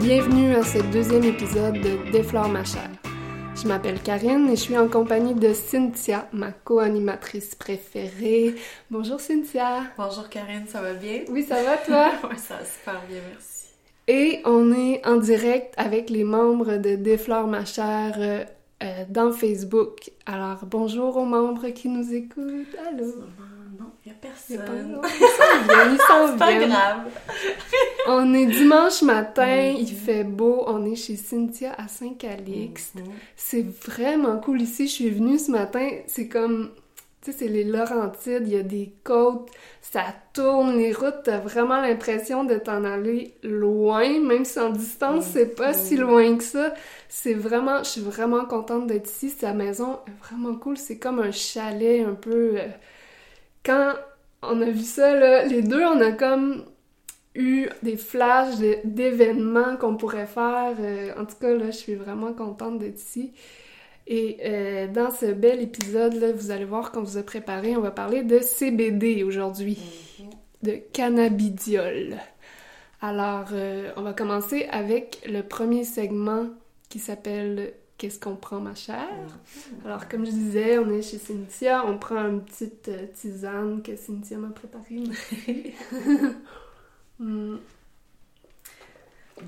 Bienvenue à ce deuxième épisode de Déflore ma chair. Je m'appelle Karine et je suis en compagnie de Cynthia, ma co-animatrice préférée. Bonjour Cynthia. Bonjour Karine, ça va bien? Oui, ça va toi? oui, ça va super bien, merci. Et on est en direct avec les membres de Déflore ma chair euh, euh, dans Facebook. Alors bonjour aux membres qui nous écoutent. Allô? Non, il n'y a personne. Ils s'en C'est pas grave. On est dimanche matin, il fait beau, on est chez Cynthia à Saint-Calixte. Mhm. C'est vraiment cool ici. Je suis venue ce matin, c'est comme, tu sais, c'est les Laurentides, il y a des côtes, ça tourne, les routes, t'as vraiment l'impression de t'en aller loin, même si en distance, c'est pas si loin que ça. C'est vraiment, je suis vraiment contente d'être ici. Sa maison est vraiment cool, c'est comme un chalet un peu... euh, Quand on a vu ça, là, les deux, on a comme eu des flashs d'événements qu'on pourrait faire. Euh, en tout cas, là, je suis vraiment contente d'être ici. Et euh, dans ce bel épisode, là, vous allez voir qu'on vous a préparé, on va parler de CBD aujourd'hui, de cannabidiol. Alors, euh, on va commencer avec le premier segment qui s'appelle Qu'est-ce qu'on prend, ma chère? Alors, comme je disais, on est chez Cynthia, on prend une petite euh, tisane que Cynthia m'a préparée. Hmm.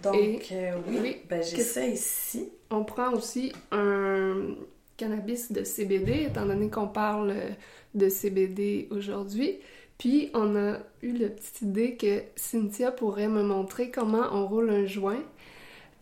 Donc, Et- euh, oui, oui, ben, j'ai ça ici. On prend aussi un cannabis de CBD, étant donné qu'on parle de CBD aujourd'hui. Puis on a eu la petite idée que Cynthia pourrait me montrer comment on roule un joint.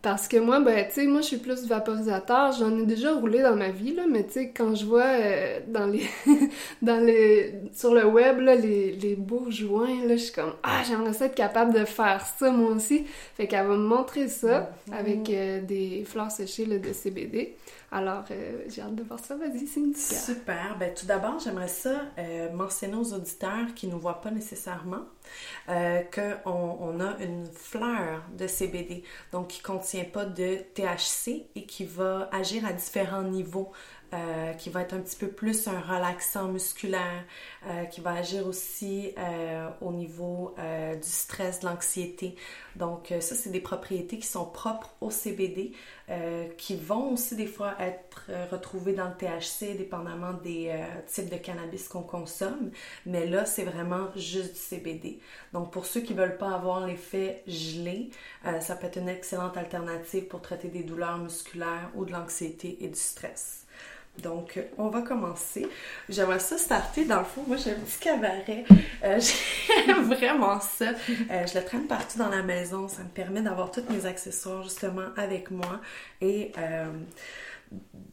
Parce que moi, ben, tu sais, moi, je suis plus vaporisateur. J'en ai déjà roulé dans ma vie, là, mais tu sais, quand je vois euh, dans les... dans les... sur le web, là, les, les beaux joints, là, je suis comme, ah, j'aimerais ça être capable de faire ça, moi aussi. Fait qu'elle va me montrer ça avec euh, des fleurs séchées, là, de CBD. Alors, euh, j'ai hâte de voir ça. Vas-y, Cynthia. Super. Ben, tout d'abord, j'aimerais ça euh, mentionner aux auditeurs qui ne nous voient pas nécessairement euh, qu'on on a une fleur de CBD, donc qui ne contient pas de THC et qui va agir à différents niveaux. Euh, qui va être un petit peu plus un relaxant musculaire, euh, qui va agir aussi euh, au niveau du stress, de l'anxiété. Donc ça, c'est des propriétés qui sont propres au CBD, qui vont aussi des fois être retrouvées dans le THC, dépendamment des types de cannabis qu'on consomme. Mais là, c'est vraiment juste du CBD. Donc pour ceux qui veulent pas avoir l'effet gelé, ça peut être une excellente alternative pour traiter des douleurs musculaires ou de l'anxiété et du stress. Donc, on va commencer. J'aimerais ça starter. Dans le fond, moi, j'ai un petit cabaret. Euh, J'aime vraiment ça. Euh, je le traîne partout dans la maison. Ça me permet d'avoir tous mes accessoires, justement, avec moi. Et euh,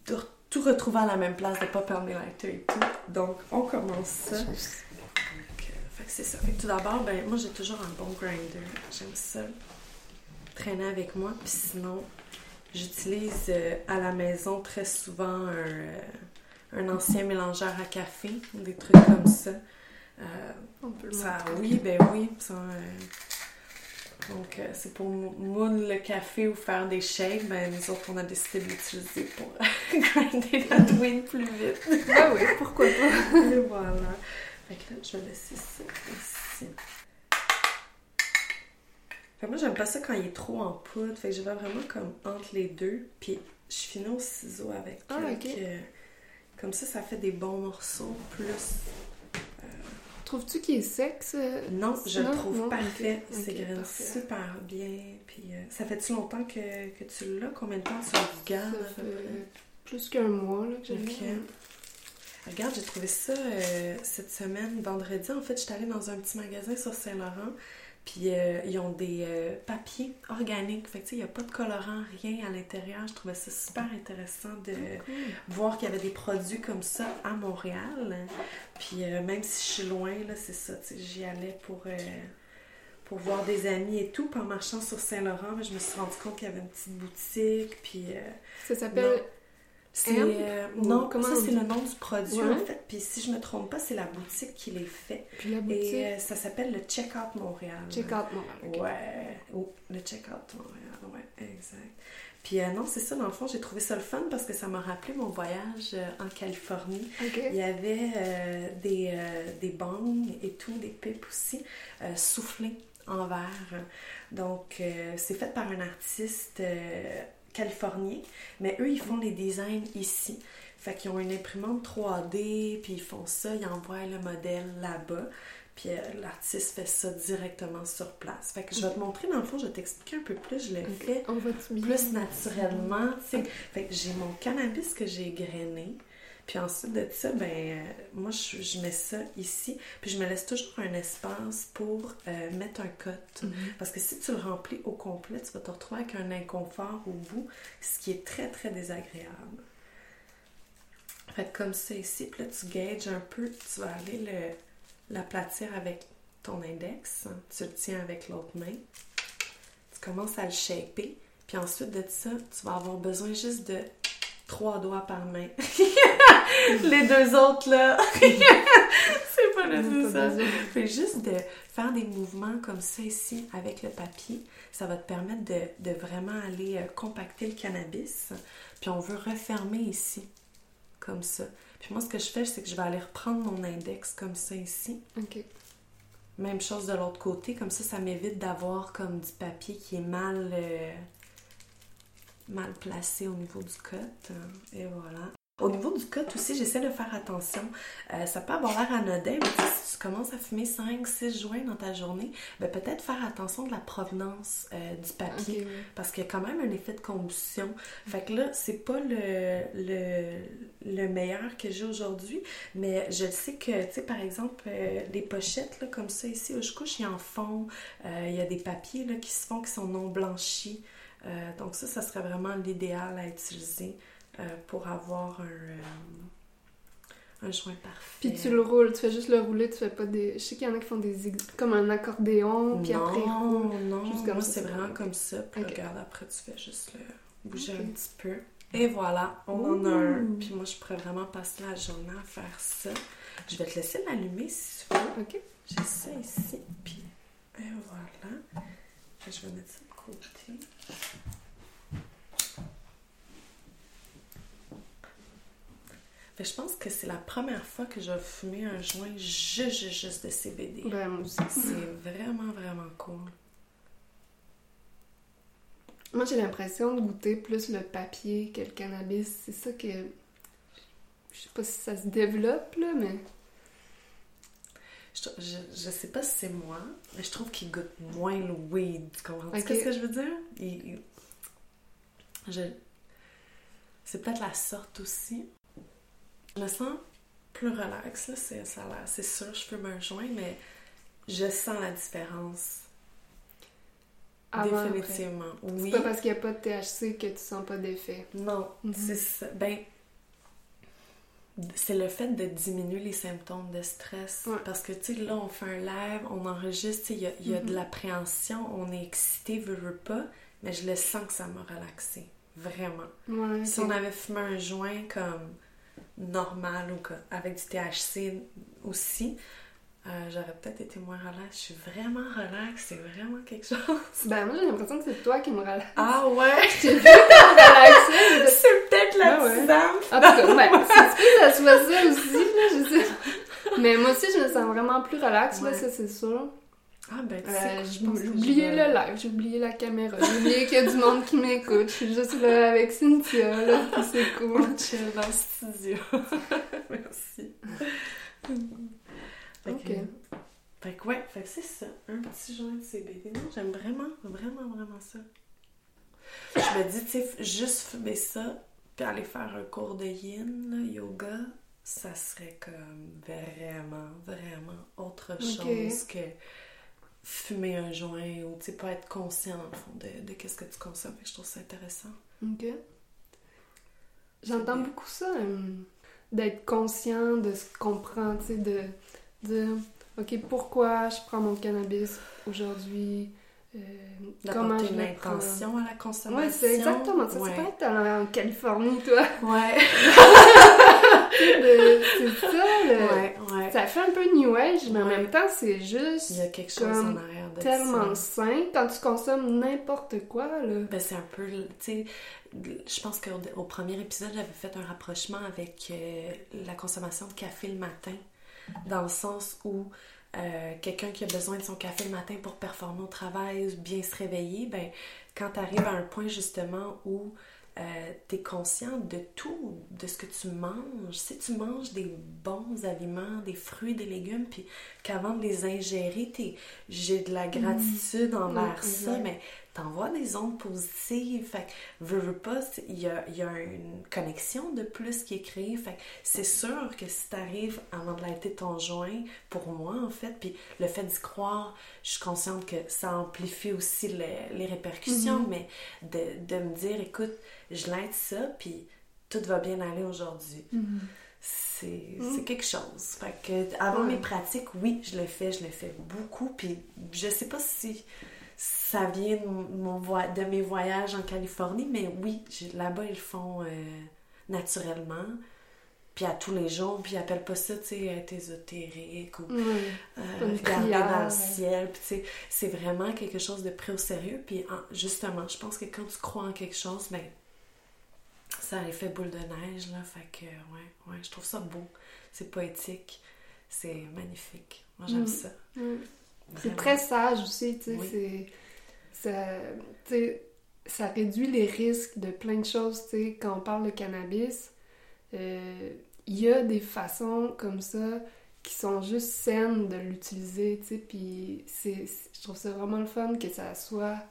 de tout retrouver à la même place, de pas perdre mes lighters et tout. Donc, on commence ça. Donc, fait que c'est ça. Fait que tout d'abord, ben, moi, j'ai toujours un bon grinder. J'aime ça traîner avec moi. Puis sinon, J'utilise euh, à la maison très souvent un, euh, un ancien mélangeur à café des trucs comme ça. Euh, On peut le ça oui, ben oui. ça, donc, euh, c'est pour mou- moudre le café ou faire des shakes. Ben, nous autres, on a décidé de l'utiliser pour grinder notre weed plus vite. Ben oui, pourquoi pas. Et voilà. Fait que là, je vais laisser ça ici. Fait que moi, j'aime pas ça quand il est trop en poudre. Fait que je vais vraiment comme entre les deux. Puis je finis au ciseau avec. Ah, euh, comme ça, ça fait des bons morceaux. Plus. Trouves-tu qu'il est sec, ça? Non, je Non, le trouve non, parfait. ok, C'est ok, graine parfait. super bien. Puis euh, ça fait-tu longtemps que, que tu l'as? Combien de temps sur le garde? Ça fait plus qu'un mois, là, que j'ai. Regarde, j'ai trouvé ça euh, cette semaine, vendredi. En fait, j'étais allée dans un petit magasin sur Saint-Laurent. Puis euh, ils ont des euh, papiers organiques. Fait que tu sais, il n'y a pas de colorant, rien à l'intérieur. Je trouvais ça super intéressant de Cool. voir qu'il y avait des produits comme ça à Montréal. Puis euh, même si je suis loin, là, c'est ça. tu sais, J'y allais pour, pour voir des amis et tout. Puis en marchant sur Saint-Laurent, ben, je me suis rendu compte qu'il y avait une petite boutique. Puis Ça s'appelle... c'est euh, non, comment ça c'est le nom du produit Ouais. en fait. Puis si je me trompe pas, c'est la boutique qui les fait. Puis la boutique... Et euh, ça s'appelle le Checkout Montréal. Check out Montréal. ok. Ouais. Oh, le Checkout Montréal. Ouais, exact. Puis euh, non, c'est ça, dans le fond, j'ai trouvé ça le fun parce que ça m'a rappelé mon voyage en Californie. Il y avait des, des bongs et tout, des pipes aussi, soufflés en verre. Donc, euh, c'est fait par un artiste euh, californien, mais eux, ils font les designs ici. Fait qu'ils ont une imprimante 3D, puis ils font ça, ils envoient le modèle là-bas. Puis euh, l'artiste fait ça directement sur place. Fait que je vais te montrer, dans le fond, je vais t'expliquer un peu plus. Je le fais On va plus naturellement. tu sais. Fait que j'ai mon cannabis que j'ai grainé. Puis ensuite de ça, ben, euh, moi, je, je mets ça ici. Puis je me laisse toujours un espace pour euh, mettre un cut. Parce que si tu le remplis au complet, tu vas te retrouver avec un inconfort au bout, ce qui est très, très désagréable. Fait que comme ça ici, puis là, tu gages un peu. Tu vas aller le, l'aplatir avec ton index. Tu le tiens avec l'autre main. Tu commences à le shaper. Puis ensuite de ça, tu vas avoir besoin juste de trois doigts par main. Les deux autres, là, c'est pas nécessaire. Fait juste de faire des mouvements comme ça ici avec le papier, ça va te permettre de, de vraiment aller euh, compacter le cannabis. Puis on veut refermer ici, comme ça. Puis moi, ce que je fais, c'est que je vais aller reprendre mon index comme ça ici. Ok. Même chose de l'autre côté, comme ça, ça m'évite d'avoir comme du papier qui est mal, euh, mal placé au niveau du cut. Et voilà. Au niveau du cut aussi, j'essaie de faire attention. Euh, ça peut avoir l'air anodin, mais si tu commences à fumer 5-6 joints dans ta journée, ben peut-être faire attention de la provenance euh, du papier. Parce qu'il y a quand même un effet de combustion. Fait que là, c'est pas le, le, le meilleur que j'ai aujourd'hui, mais je sais que, tu sais, par exemple, euh, les pochettes, là, comme ça ici, où je couche, ils en font. Euh, Il y a des papiers là, qui se font qui sont non blanchis. Donc ça, ça serait vraiment l'idéal à utiliser euh, pour avoir un, euh, un joint parfait. Puis tu le roules, tu fais juste le rouler, tu fais pas des. Je sais qu'il y en a qui font des. comme un accordéon, puis après ils roulent. Non, non, c'est vraiment comme ça. Puis regarde, après tu fais juste le bouger un petit peu. Et voilà, on en a un. Puis moi je pourrais vraiment passer la journée à faire ça. Je vais te laisser l'allumer si tu veux. Ok. J'ai ça ici, puis et voilà. Je vais mettre ça de côté. Que je pense que c'est la première fois que je vais fumer un joint juste, juste, de CBD. Ben, moi aussi. C'est vraiment, vraiment cool. Moi, j'ai l'impression de goûter plus le papier que le cannabis. C'est ça que. Je sais pas si ça se développe, là, mais. Je, je, je sais pas si c'est moi, mais je trouve qu'il goûte moins le weed. Tu comprends Ok. ce que je veux dire? Il- il- je... C'est peut-être la sorte aussi. Je me sens plus relax, là. C'est, ça a l'air- c'est sûr, je fume un joint, mais je sens la différence. Avant, après. Définitivement. C'est Oui. pas parce qu'il n'y a pas de THC que tu sens pas d'effet. Non, Mhm. c'est ça. Ben, c'est le fait de diminuer les symptômes de stress. Ouais. Parce que, tu sais, là, on fait un live, on enregistre, il y a, y a de Mhm. l'appréhension, on est excité, veut, veut pas, mais je le sens que ça m'a relaxé. Vraiment. Ouais, Si on avait fumé un joint comme normal ou avec du THC aussi, euh, j'aurais peut-être été moins relax. Je suis vraiment relax, c'est vraiment quelque chose. Ben, moi, j'ai l'impression que c'est toi qui me relaxe. Ah ouais! J'ai vu relaxé, mais c'est peut-être la Ah ouais. En tout cas, ouais, c'est ça soit ça aussi, là, je sais. Mais moi aussi, je me sens vraiment plus relax, là, Ouais. ça, c'est sûr. Ah ben, Euh, j'ai oublié le live, j'ai oublié la caméra, j'ai oublié qu'il y a du monde qui m'écoute. Je suis juste là avec Cynthia, là, c'est cool. On chill dans le studio. Merci. Fait Ok. que, fait que ouais, fait que c'est ça, un petit joint de CBD. Non, j'aime vraiment, vraiment, vraiment ça. Je me dis, tu sais, juste fumer ça, puis aller faire un cours de yin, là, yoga, ça serait comme vraiment, vraiment autre chose que fumer un joint ou, tu sais, pas être conscient, dans le fond, de, de qu'est-ce que tu consommes. Fait que je trouve ça intéressant. Ok. J'entends beaucoup ça, euh, d'être conscient de ce qu'on prend, tu sais, de dire, OK, pourquoi je prends mon cannabis aujourd'hui, euh, comment je une intention à la consommation. Ouais, c'est exactement ça. Ouais. Tu peux être en Californie, toi. Ouais. De- c'est ça, le- ouais, ouais. Ça fait un peu New Age, mais en même temps, c'est juste Il y a quelque chose en arrière de tellement ça. sain quand tu consommes n'importe quoi, là. Ben, c'est un peu, tu sais, je pense qu'au au premier épisode, j'avais fait un rapprochement avec euh, la consommation de café le matin, dans le sens où euh, quelqu'un qui a besoin de son café le matin pour performer au travail, bien se réveiller, ben, quand tu arrives à un point justement où euh, tu es conscient de tout, de ce que tu manges. Si tu manges des bons aliments, des fruits, des légumes, puis qu'avant de les ingérer, j'ai de la gratitude envers ça, mais t'envoies des ondes positives. Fait que, veux, veux pas, il y a, y a, une connexion de plus qui est créée. Fait c'est sûr que si t'arrives avant de l'arrêter ton joint, pour moi, en fait, puis le fait d'y croire, je suis consciente que ça amplifie aussi les, les répercussions, mm-hmm. mais de, de, me dire, écoute, je l'aide ça, puis tout va bien aller aujourd'hui. Mm-hmm. C'est mm. quelque chose. Fait que avant mes pratiques, oui, je le fais, je le fais beaucoup, puis je sais pas si ça vient de, mon de mes voyages en Californie, mais oui, là-bas, ils le font euh, naturellement. Puis à tous les jours, puis ils appellent pas ça, tu sais, être ésotérique ou euh, regarder dans le ciel. Puis c'est vraiment quelque chose de pris au sérieux. Puis justement, je pense que quand tu crois en quelque chose, ben ça a l'effet boule de neige, là. Fait que, ouais, ouais, je trouve ça beau. C'est poétique. C'est magnifique. Moi, j'aime mm. ça. Mm. C'est très sage aussi, tu sais. Ça, réduit les risques de plein de choses, tu sais. Quand on parle de cannabis, euh, il y a des façons comme ça qui sont juste saines de l'utiliser. Puis je trouve ça vraiment le fun que ça soit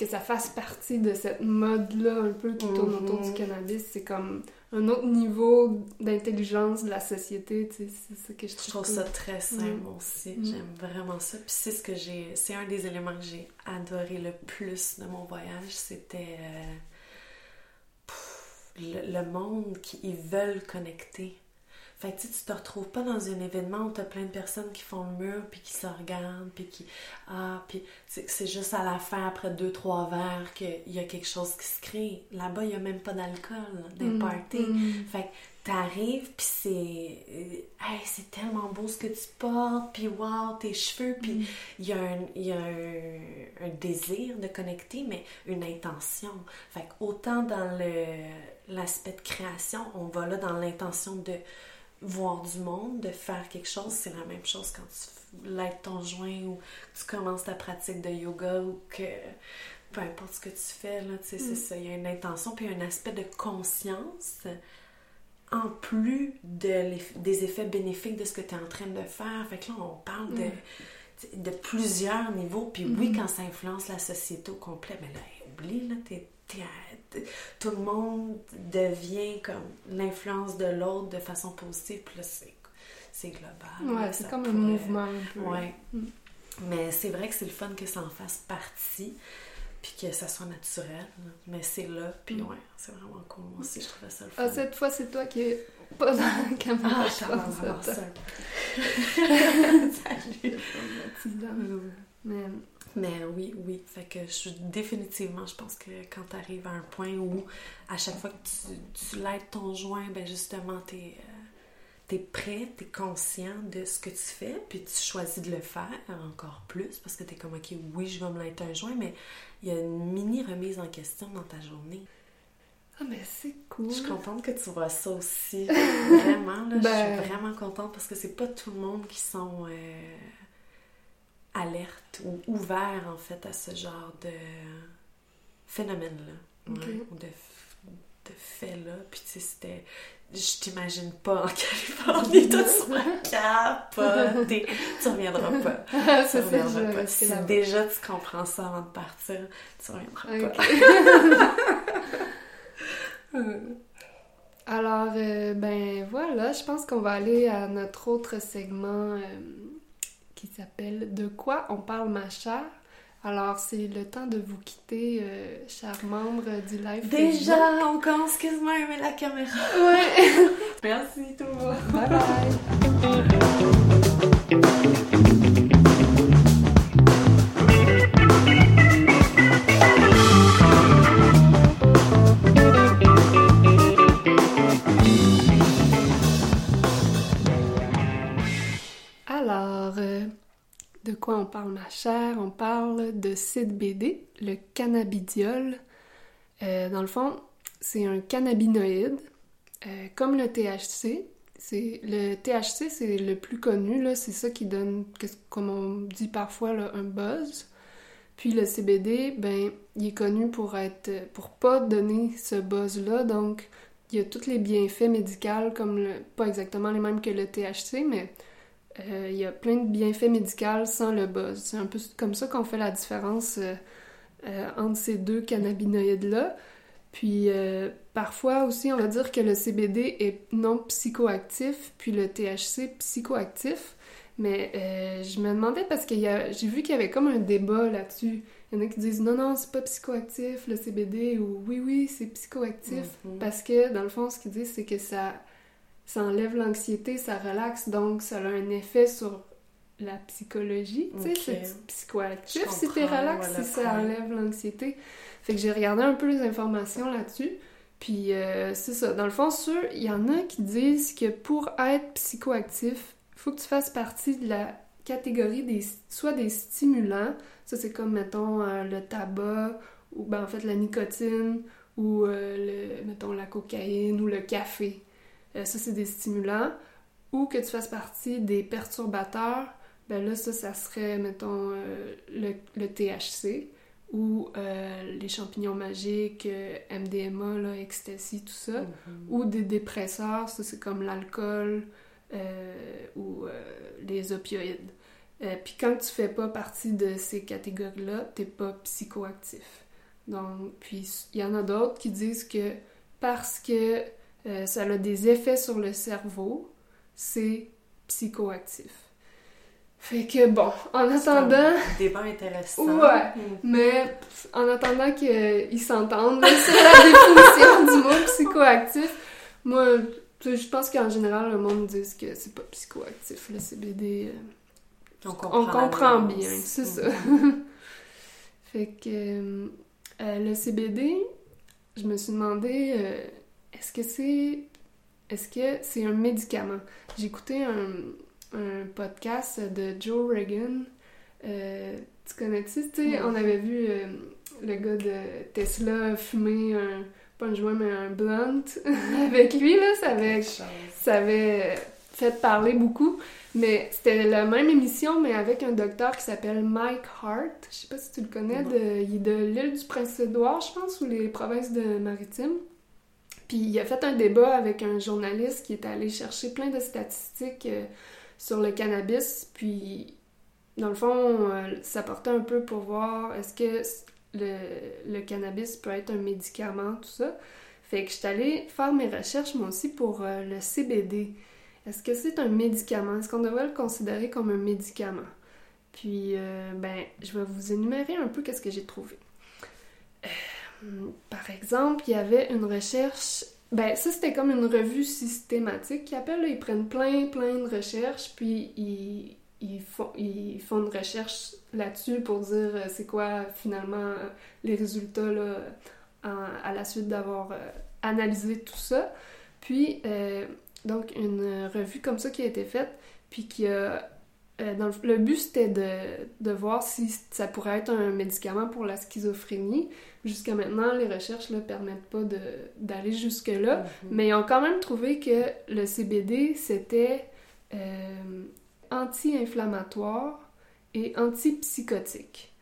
que ça fasse partie de cette mode-là un peu qui tourne autour du mhm. cannabis. C'est comme un autre niveau d'intelligence de la société, tu sais, c'est ça que je trouve. Je trouve ça très simple aussi. Mm. J'aime vraiment ça. Puis c'est ce que j'ai... C'est un des éléments que j'ai adoré le plus de mon voyage, c'était... Euh, le, monde qui ils veulent connecter fait que tu te retrouves pas dans un événement où tu as plein de personnes qui font le mur, puis qui se regardent, puis qui. Ah, puis c'est juste à la fin, après deux, trois verres, qu'il y a quelque chose qui se crée. Là-bas, il y a même pas d'alcool, des mm, parties. Mm. Fait que t'arrives, puis c'est. Euh, hey, c'est tellement beau ce que tu portes, puis wow, tes cheveux, puis mm. il y a, un, y a un, désir de connecter, mais une intention. Fait que autant dans l'aspect de création, on va là dans l'intention de voir du monde, de faire quelque chose, c'est la même chose quand tu lèves ton joint ou tu commences ta pratique de yoga ou que peu importe ce que tu fais, là, tu sais, c'est mm. ça. Il y a une intention puis un aspect de conscience en plus de des effets bénéfiques de ce que tu es en train de faire. Fait que là, on parle de, mm. de plusieurs niveaux. Puis oui, mm. quand ça influence la société au complet, mais là, oublie, là, t'es tout le monde devient comme l'influence de l'autre de façon positive, puis là, c'est global. Ouais, c'est comme un mouvement Ouais. Mm. Mais c'est vrai que c'est le fun que ça en fasse partie, puis que ça soit naturel. Mais c'est là, puis mm. ouais, c'est vraiment cool. Moi aussi, je trouvais ça le ah, fun. Ah, cette fois, c'est toi qui es pas dans la caméra. Ah, je ça. Salut! Mais mais oui, oui. Fait que je, définitivement, je pense que quand tu arrives à un point où à chaque fois que tu, tu laides ton joint, ben justement, tu es, es, prêt, tu es conscient de ce que tu fais, puis tu choisis de le faire encore plus parce que tu es comme, OK, oui, je vais me laider un joint, mais il y a une mini remise en question dans ta journée. Ah, mais c'est cool. Je suis contente que tu vois ça aussi. vraiment, là, je suis ben vraiment contente parce que c'est pas tout le monde qui sont. Euh, alerte ou ouvert en fait à ce genre de phénomène-là. ou de, de fait-là. Puis tu sais, c'était. Je t'imagine pas en Californie, toi tu seras capoté. tu reviendras pas. tu reviendras pas. Si déjà tu comprends ça avant de partir, tu reviendras pas. Alors, euh, ben voilà, je pense qu'on va aller à notre autre segment. Euh, qui s'appelle De quoi on parle ma chère? Alors, c'est le temps de vous quitter, euh, chers membres du live. Déjà, on commence quasiment à aimer la caméra. Ouais. Merci tout le monde. Bye bye. de quoi on parle, ma chère? On parle de CBD, le cannabidiol. Euh, dans le fond, c'est un cannabinoïde, euh, comme le THC. Le THC, c'est le plus connu c'est ça qui donne, comme on dit parfois, un buzz. Puis le CBD, ben, il est connu pour être, pour pas donner ce buzz là, donc il y a tous les bienfaits médicaux comme pas exactement les mêmes que le THC, mais il y a plein de bienfaits médicaux sans le buzz. C'est un peu comme ça qu'on fait la différence euh, euh, entre ces deux cannabinoïdes là. Puis parfois aussi, on va dire que le CBD est non psychoactif, puis le THC psychoactif. Mais euh, je me demandais parce que j'ai vu qu'il y avait comme un débat là-dessus. Il y en a qui disent non, non, c'est pas psychoactif le CBD ou oui, oui, c'est psychoactif. Mm-hmm. Parce que dans le fond, ce qu'ils disent, c'est que ça, ça enlève l'anxiété, ça relaxe, donc ça a un effet sur la psychologie. Tu sais, c'est psychoactif si t'es relax, si ça enlève l'anxiété. Fait que j'ai regardé un peu les informations là-dessus. Puis euh, c'est ça. Dans le fond, sûr, il y en a qui disent que pour être psychoactif, il faut que tu fasses partie de la catégorie des soit des stimulants, ça c'est comme mettons euh, le tabac ou ben en fait la nicotine ou euh, le, mettons la cocaïne ou le café. Ça c'est des stimulants ou que tu fasses partie des perturbateurs, ben là ça ça serait mettons le, le THC ou euh, les champignons magiques, euh, MDMA, là, ecstasy, tout ça, mm-hmm. ou des dépresseurs, ça c'est comme l'alcool euh, ou les opioïdes. Puis quand tu fais pas partie de ces catégories-là, t'es pas psychoactif. Donc, puis il y en a d'autres qui disent que parce que ça a des effets sur le cerveau, c'est psychoactif. Fait que bon, en attendant. Un débat intéressant. Ouais. Mm. Mais en attendant qu'ils s'entendent sur la définition du mot psychoactif, moi, je pense qu'en général, le monde dit que c'est pas psychoactif, le CBD. Euh, on comprend, on comprend bien, c'est ça. fait que euh, le CBD, je me suis demandé, euh, est-ce que c'est. Est-ce que c'est un médicament? J'ai écouté un un podcast de Joe Reagan. Euh, tu connais-tu? on avait vu euh, le gars de Tesla fumer un, pas un joint, mais un blunt avec lui, là. Ça avait, ça avait fait parler beaucoup. Mais c'était la même émission, mais avec un docteur qui s'appelle Mike Hart. Je sais pas si tu le connais. De, il est de l'île du Prince-Édouard, je pense, ou les provinces de Maritime. Puis il a fait un débat avec un journaliste qui est allé chercher plein de statistiques euh, sur le cannabis, puis dans le fond, euh, ça portait un peu pour voir est-ce que le, cannabis peut être un médicament, tout ça. Fait que je suis allée faire mes recherches, moi aussi, pour euh, le CBD. Est-ce que c'est un médicament? Est-ce qu'on devrait le considérer comme un médicament? Puis, ben, je vais vous énumérer un peu qu'est-ce que j'ai trouvé. Par exemple, il y avait une recherche ben, ça, c'était comme une revue systématique qui appelle. ils prennent plein, plein de recherches, puis ils, ils, font, ils font une recherche là-dessus pour dire euh, c'est quoi finalement euh, les résultats là, à la suite d'avoir euh, analysé tout ça. Puis, donc, une revue comme ça qui a été faite, puis qui a euh, le, but, c'était de, voir si ça pourrait être un médicament pour la schizophrénie. Jusqu'à maintenant, les recherches ne permettent pas d'aller jusque-là, mm-hmm. mais ils ont quand même trouvé que le CBD, c'était euh, anti-inflammatoire et antipsychotique.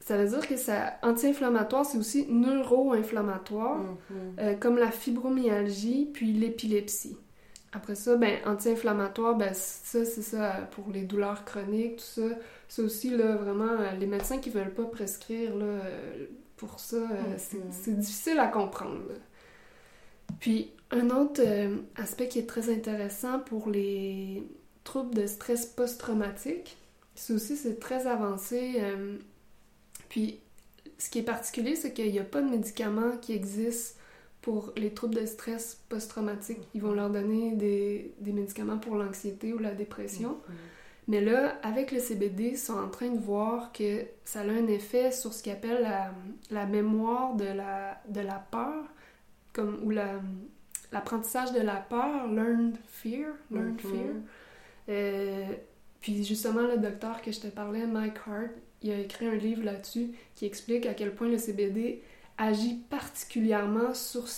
Ça veut dire que ça anti-inflammatoire, c'est aussi neuro-inflammatoire, mm-hmm. euh, comme la fibromyalgie puis l'épilepsie. Après ça, ben, anti-inflammatoire, ben, ça, c'est ça pour les douleurs chroniques, tout ça. C'est aussi, là, vraiment, euh, les médecins qui veulent pas prescrire, là, euh, pour ça, euh, mm-hmm. c'est difficile à comprendre. Puis, un autre aspect qui est très intéressant pour les troubles de stress post-traumatique, c'est aussi, c'est très avancé. puis, ce qui est particulier, c'est qu'il n'y a pas de médicaments qui existent pour les troubles de stress post-traumatique. Ils vont leur donner des, des médicaments pour l'anxiété ou la dépression. Mm-hmm. Mais là, avec le CBD, ils sont en train de voir que ça a un effet sur ce qu'ils appellent la, la, mémoire de la, de la peur, comme, ou l'apprentissage de la peur, learned fear, learned mm-hmm. fear. Euh, puis justement, le docteur que je te parlais, Mike Hart, il a écrit un livre là-dessus qui explique à quel point le CBD agit particulièrement sur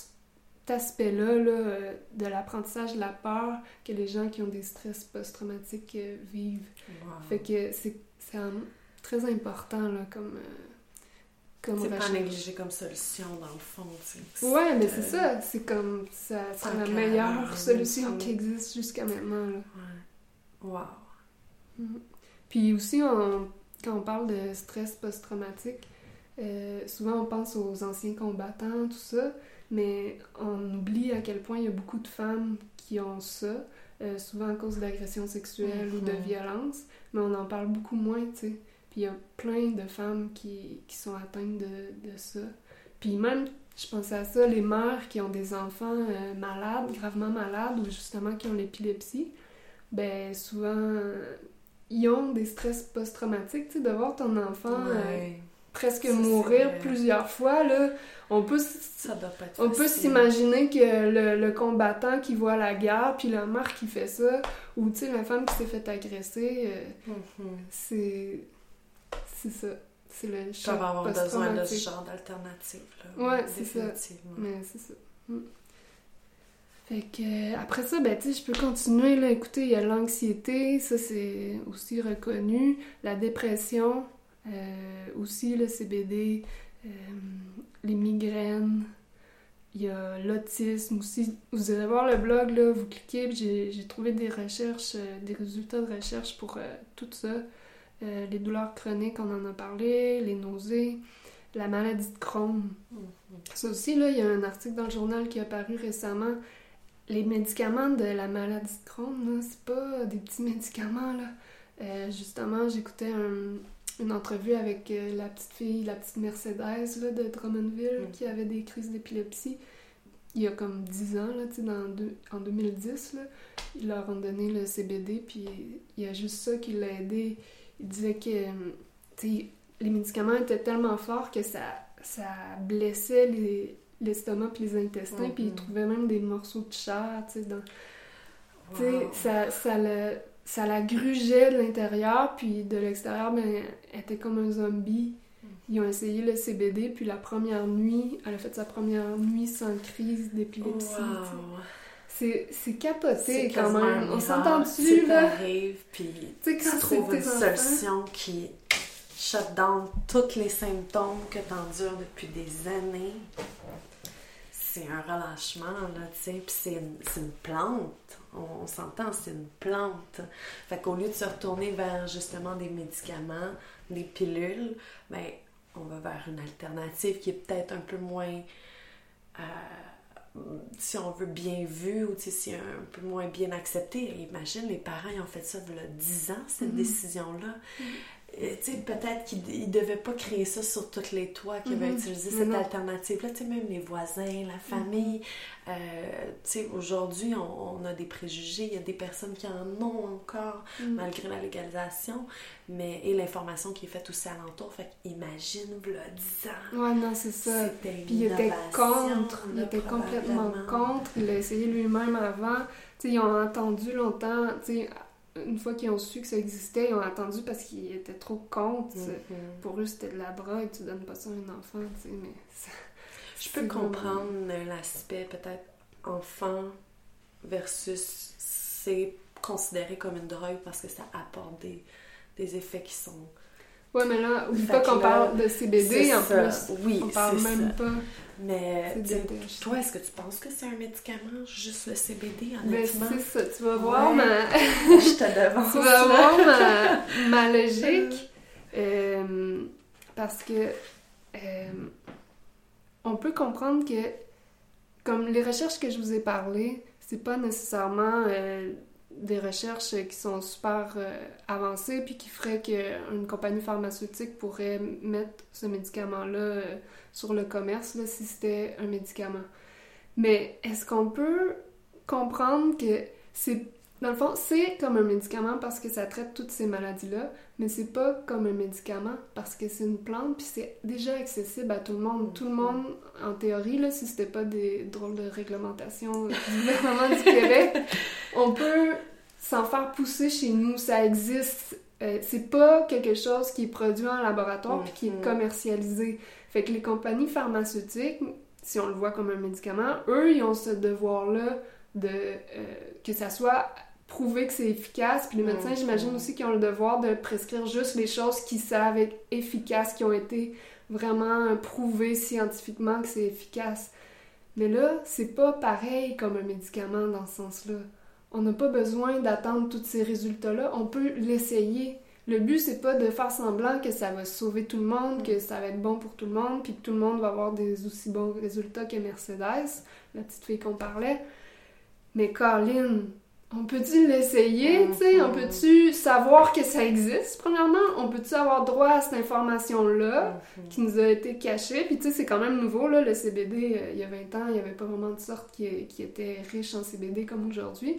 aspect-là là, euh, de l'apprentissage de la peur que les gens qui ont des stress post-traumatiques euh, vivent. Fait que c'est très important là, comme. Euh, comme c'est pas négligé comme solution dans le fond. Ouais, mais c'est ça. C'est comme. Ça, c'est la meilleure solution qui existe jusqu'à maintenant. Là. Ouais. Wow. Mhm. Puis aussi, on, quand on parle de stress post-traumatique, souvent on pense aux anciens combattants, tout ça. Mais on oublie à quel point il y a beaucoup de femmes qui ont ça, euh, souvent à cause d'agressions sexuelles ou de mhm. violence, mais on en parle beaucoup moins, tu sais. Puis il y a plein de femmes qui, qui sont atteintes de, de, ça. Puis même, je pensais à ça, les mères qui ont des enfants euh, malades, gravement malades, ou justement qui ont l'épilepsie, ben souvent, ils ont des stress post-traumatiques, tu sais, de voir ton enfant euh, presque mourir plusieurs fois, là. On peut on peut s'imaginer que le, combattant qui voit la guerre puis la mère qui fait ça ou tu sais la femme qui s'est fait agresser euh, mm-hmm. c'est c'est ça. C'est le choc va avoir besoin de ce genre d'alternative ouais c'est ça. Mais c'est ça. Mm. Fait que après ça, ben tu sais, je peux continuer là. Écoutez, il y a l'anxiété, ça c'est aussi reconnu. La dépression, euh, aussi le CBD, euh, les migraines, il y a l'autisme aussi. Vous allez voir le blog, là, vous cliquez, j'ai trouvé des recherches, euh, des résultats de recherche pour euh, tout ça. Euh, les douleurs chroniques, on en a parlé, les nausées, la maladie de Crohn. Mm-hmm. Ça aussi, là, il y a un article dans le journal qui a paru récemment. Les médicaments de la maladie de Crohn, c'est pas des petits médicaments, là. justement, j'écoutais un, une entrevue avec euh, la petite fille, la petite Mercedes là, de Drummondville mm. qui avait des crises d'épilepsie. Il y a comme 10 ans, là, dans en 2010, là, ils leur ont donné le CBD, puis il y a juste ça qui l'a aidé. Il disait que les médicaments étaient tellement forts que ça, ça blessait les, l'estomac puis les intestins, puis il mm-hmm. trouvait même des morceaux de chair, tu sais, dans... ça, ça, le, ça la grugeait de l'intérieur, puis de l'extérieur, ben, elle était comme un zombie. Ils ont essayé le CBD, puis la première nuit, elle a fait sa première nuit sans crise d'épilepsie. C'est capoté quand même. On s'entend dessus, là? arrive, puis tu trouves une solution qui shut down tous les symptômes que tu endures depuis des années c'est un relâchement, là, tu sais, puis c'est une, plante. On, s'entend, c'est une plante. Fait qu'au lieu de se retourner vers justement des médicaments, des pilules, ben, on va vers une alternative qui est peut-être un peu moins, euh, si on veut, bien vue ou si un peu moins bien acceptée. Imagine, les parents, ils ont fait ça il y a 10 ans, cette mm-hmm. décision-là. Sais, peut-être qu'ils ne devaient pas créer ça sur tous les toits, qu'ils avaient mhm. utilisé cette alternative-là. Tu sais, même les voisins, la famille. Euh, tu sais, aujourd'hui, on, a des préjugés. Il y a des personnes qui en ont encore, mhm. malgré la légalisation. Mais, et l'information qui est faite aussi alentour. Fait qu'imagine, là, 10 ans. Ouais, non, c'est ça. Puis il était contre. Il était complètement contre. Il a essayé lui-même avant. Tu sais, ils ont entendu longtemps, tu sais, une fois qu'ils ont su que ça existait, ils ont attendu parce qu'ils étaient trop contre. Pour eux, c'était de la drogue, tu donnes pas ça à un enfant, tu sais, mais Je peux comprendre l'aspect peut-être enfant versus c'est considéré comme une drogue parce que ça apporte des, des effets qui sont Ouais, mais là, oublie pas qu'on parle de CBD en plus. Oui, on parle même pas. Mais toi, est-ce que tu penses que c'est un médicament, juste le CBD, ben, honnêtement? Mais c'est ça, tu vas voir ma... Je te devance. tu vas voir ma, ma logique. Euh, parce que euh, on peut comprendre que, comme les recherches que je vous ai parlé, c'est pas nécessairement... Euh, des recherches qui sont super euh, avancées puis qui feraient qu'une compagnie pharmaceutique pourrait mettre ce médicament-là euh, sur le commerce là, si c'était un médicament. Mais est-ce qu'on peut comprendre que c'est dans le fond, c'est comme un médicament parce que ça traite toutes ces maladies-là, mais c'est pas comme un médicament parce que c'est une plante puis c'est déjà accessible à tout le monde. Tout le monde, en théorie, là, si c'était pas des drôles de réglementations du gouvernement du Québec, on peut s'en faire pousser chez nous. Ça existe. Euh, c'est pas quelque chose qui est produit en laboratoire puis qui est mm-hmm. commercialisé. Fait que les compagnies pharmaceutiques, si on le voit comme un médicament, eux, ils ont ce devoir-là de euh, que ça soit prouvé que c'est efficace. Puis les médecins, j'imagine aussi qu'ils ont le devoir de prescrire juste les choses qui savent être efficaces, qui ont été vraiment prouvées scientifiquement que c'est efficace. Mais là, c'est pas pareil comme un médicament dans ce sens-là. On n'a pas besoin d'attendre tous ces résultats-là. On peut l'essayer. Le but, c'est pas de faire semblant que ça va sauver tout le monde, que ça va être bon pour tout le monde, puis que tout le monde va avoir des aussi bons résultats que Mercedes, la petite fille qu'on parlait. Mais Colin, on peut-tu l'essayer, tu sais? On peut-tu savoir que ça existe, premièrement? On peut-tu avoir droit à cette information-là qui nous a été cachée? Puis tu sais, c'est quand même nouveau, là, le CBD, euh, il y a 20 ans, il n'y avait pas vraiment de sorte qui, qui était riche en CBD comme aujourd'hui.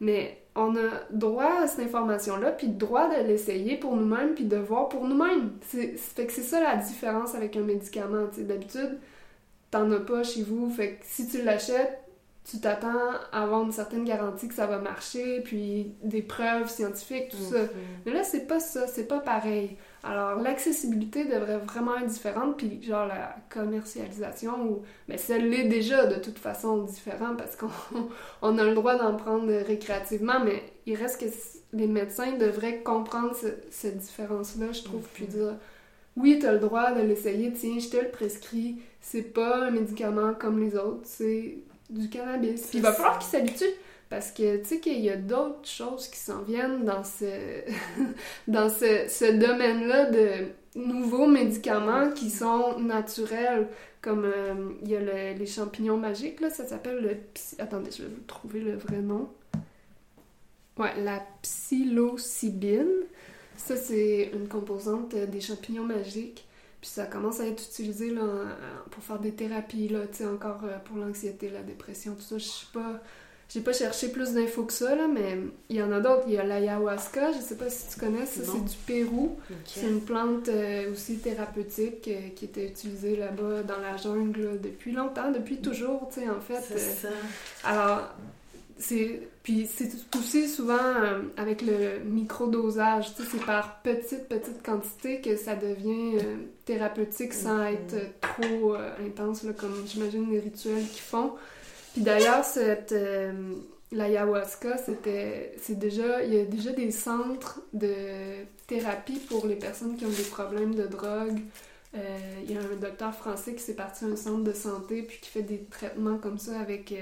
Mais on a droit à cette information-là, puis droit de l'essayer pour nous-mêmes, puis de voir pour nous-mêmes. C'est, fait que c'est ça la différence avec un médicament. sais. D'habitude, t'en as pas chez vous, fait que si tu l'achètes, tu t'attends à avoir une certaine garantie que ça va marcher, puis des preuves scientifiques, tout ça. Mais là, c'est pas ça, c'est pas pareil. Alors, l'accessibilité devrait vraiment être différente, puis genre la commercialisation, ou... mais celle l'est déjà de toute façon différent parce qu'on on a le droit d'en prendre récréativement, mais il reste que les médecins devraient comprendre cette différence-là, je trouve, puis dire oui, tu as le droit de l'essayer, tiens, je te le prescris, c'est pas un médicament comme les autres, c'est du cannabis. Puis il va falloir qu'ils s'habituent parce que tu sais qu'il y a d'autres choses qui s'en viennent dans ce dans ce, ce domaine-là de nouveaux médicaments qui sont naturels comme euh, il y a les champignons magiques là, ça s'appelle le attendez, je vais vous trouver le vrai nom. Ouais, la psilocybine. Ça c'est une composante des champignons magiques puis ça commence à être utilisé là, pour faire des thérapies, là, tu sais, encore euh, pour l'anxiété, la dépression, tout ça. Je sais pas... J'ai pas cherché plus d'infos que ça, là, mais il y en a d'autres. Il y a l'ayahuasca, je sais pas si tu connais, ça c'est du Pérou. C'est une plante euh, aussi thérapeutique euh, qui était utilisée là-bas dans la jungle depuis longtemps, depuis toujours, tu sais, en fait. C'est ça. Alors, puis c'est aussi souvent euh, avec le microdosage, c'est par petite petite quantité que ça devient euh, thérapeutique sans être trop euh, intense là, comme j'imagine les rituels qu'ils font. Puis d'ailleurs cette l'ayahuasca, c'était c'est déjà il y a déjà des centres de thérapie pour les personnes qui ont des problèmes de drogue. Il y a un docteur français qui s'est parti à un centre de santé puis qui fait des traitements comme ça avec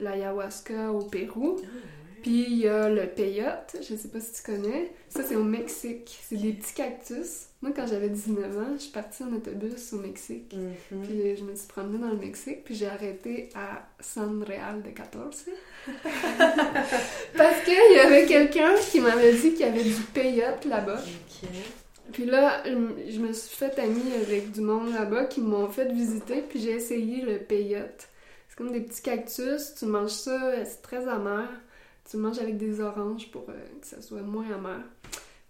l'ayahuasca au Pérou. Ah, Puis il y a le peyote, je sais pas si tu connais. Ça, c'est au Mexique. C'est des petits cactus. Moi, quand j'avais 19 ans, je suis partie en autobus au Mexique. Mhm. Puis je me suis promenée dans le Mexique, puis j'ai arrêté à San Real de 14. Parce qu'il y avait quelqu'un qui m'avait dit qu'il y avait du peyote là-bas. Puis là, je me suis fait amie avec du monde là-bas qui m'ont fait visiter, puis j'ai essayé le peyote comme des petits cactus. Tu manges ça, c'est très amer. Tu manges avec des oranges pour euh, que ça soit moins amer.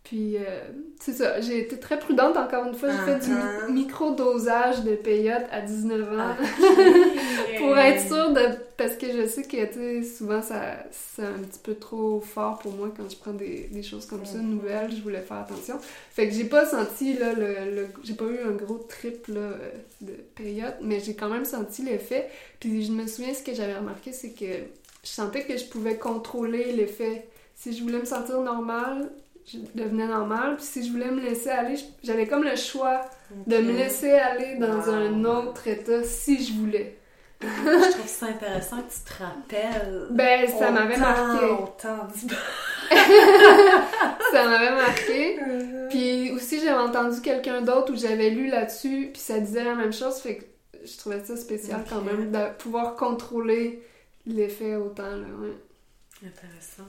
Puis, euh, c'est ça, j'ai été très prudente encore une fois. J'ai fait du uh-huh. micro-dosage de peyote à 19 ans pour être sûre de. Parce que je sais que, tu sais, souvent, ça, c'est un petit peu trop fort pour moi quand je prends des, des choses comme ça, nouvelles. Je voulais faire attention. Fait que j'ai pas senti, là, le. j'ai pas eu un gros trip, là, de peyote, mais j'ai quand même senti l'effet. Puis, je me souviens, ce que j'avais remarqué, c'est que je sentais que je pouvais contrôler l'effet. Si je voulais me sentir normale, je devenais normale. Puis si je voulais me laisser aller, j'avais comme le choix de me laisser aller dans un autre état si je voulais. je trouve ça intéressant que tu te rappelles. Ben, ça m'avait marqué. ça m'avait marqué. Puis aussi, j'avais entendu quelqu'un d'autre où j'avais lu là-dessus, puis ça disait la même chose. Fait que je trouvais ça spécial quand même de pouvoir contrôler l'effet autant, là, ouais. Intéressant.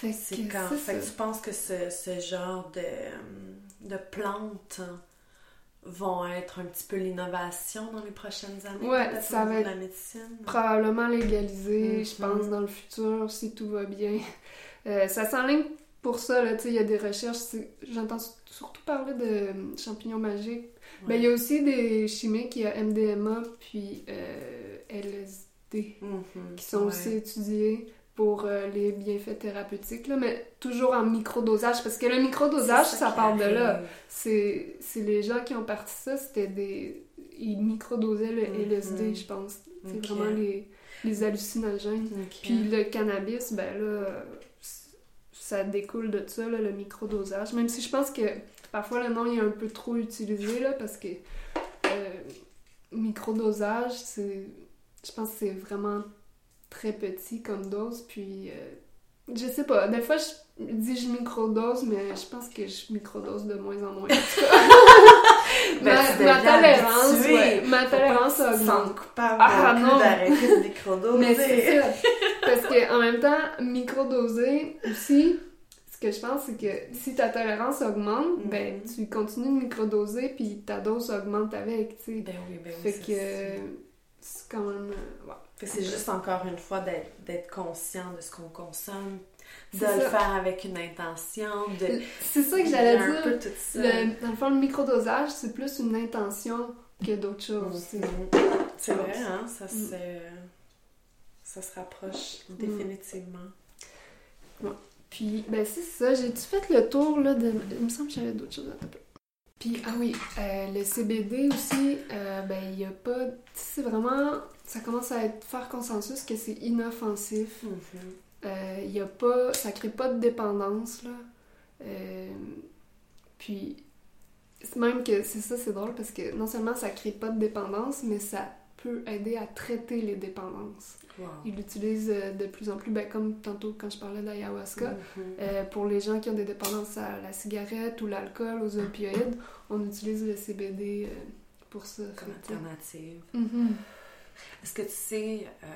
C'est quand. Fait que tu penses que ce, ce genre de, de plantes vont être un petit peu l'innovation dans les prochaines années? Ouais, ça va être la médecine? probablement légalisé, je pense, mm-hmm. dans le futur, si tout va bien. Euh, ça s'enligne pour ça, là, tu sais, il y a des recherches, j'entends surtout parler de champignons magiques. Mais il y a aussi des chimiques, il y a MDMA puis euh, LSD mm-hmm. qui sont aussi étudiés pour euh, les bienfaits thérapeutiques, là, mais toujours en microdosage, parce que le microdosage, ça, ça part de là. C'est les gens qui ont parti ça, c'était des... ils microdosaient le Mhm. LSD, je pense. C'est vraiment les, les hallucinogènes. Puis le cannabis, ben là, ça découle de ça, là, le microdosage. Même si je pense que parfois le nom est un peu trop utilisé, là, parce que euh, microdosage, c'est. Je pense que c'est vraiment très petit comme dose. Puis euh, je sais pas, des fois je dis je microdose, mais je pense que je microdose de moins en moins. Ben, ma, deviens tolérance, ouais, ma tolérance augmente. sentes coupable Ah, non d'arrêter de microdoser. Mais c'est ça. Parce que en même temps, microdoser aussi, ce que je pense, c'est que si ta tolérance augmente, Mhm. ben tu continues de microdoser puis ta dose augmente avec, tu sais. Ben oui, ben oui. fait que c'est- quand même. euh, ouais. C'est juste encore une fois d'être conscient de ce qu'on consomme, de le ça. faire avec une intention, de. C'est ça que j'allais un peu dire. tout ça. Le- dans le fond, le microdosage, c'est plus une intention que d'autres choses. C'est vrai, hein? Ça, Mm. se... ça se rapproche définitivement. Puis, ben c'est ça, j'ai-tu fait le tour, là, de... Il me semble que j'avais d'autres choses à taper. Puis, ah oui, euh, le CBD aussi, euh, ben il y a pas... C'est vraiment... Ça commence à être faire consensus que c'est inoffensif. Mhm. Euh, Il y a pas... Ça crée pas de dépendance, là. Puis, c'est même que c'est ça, c'est drôle, parce que non seulement ça crée pas de dépendance, mais ça peut aider à traiter les dépendances. Wow. Ils l'utilisent euh, de plus en plus, ben, comme tantôt quand je parlais d'ayahuasca. Mhm. Euh, pour les gens qui ont des dépendances à la cigarette ou l'alcool, aux opioïdes, on utilise le CBD euh, pour ça. Comme alternative. Mhm. Est-ce que tu sais euh,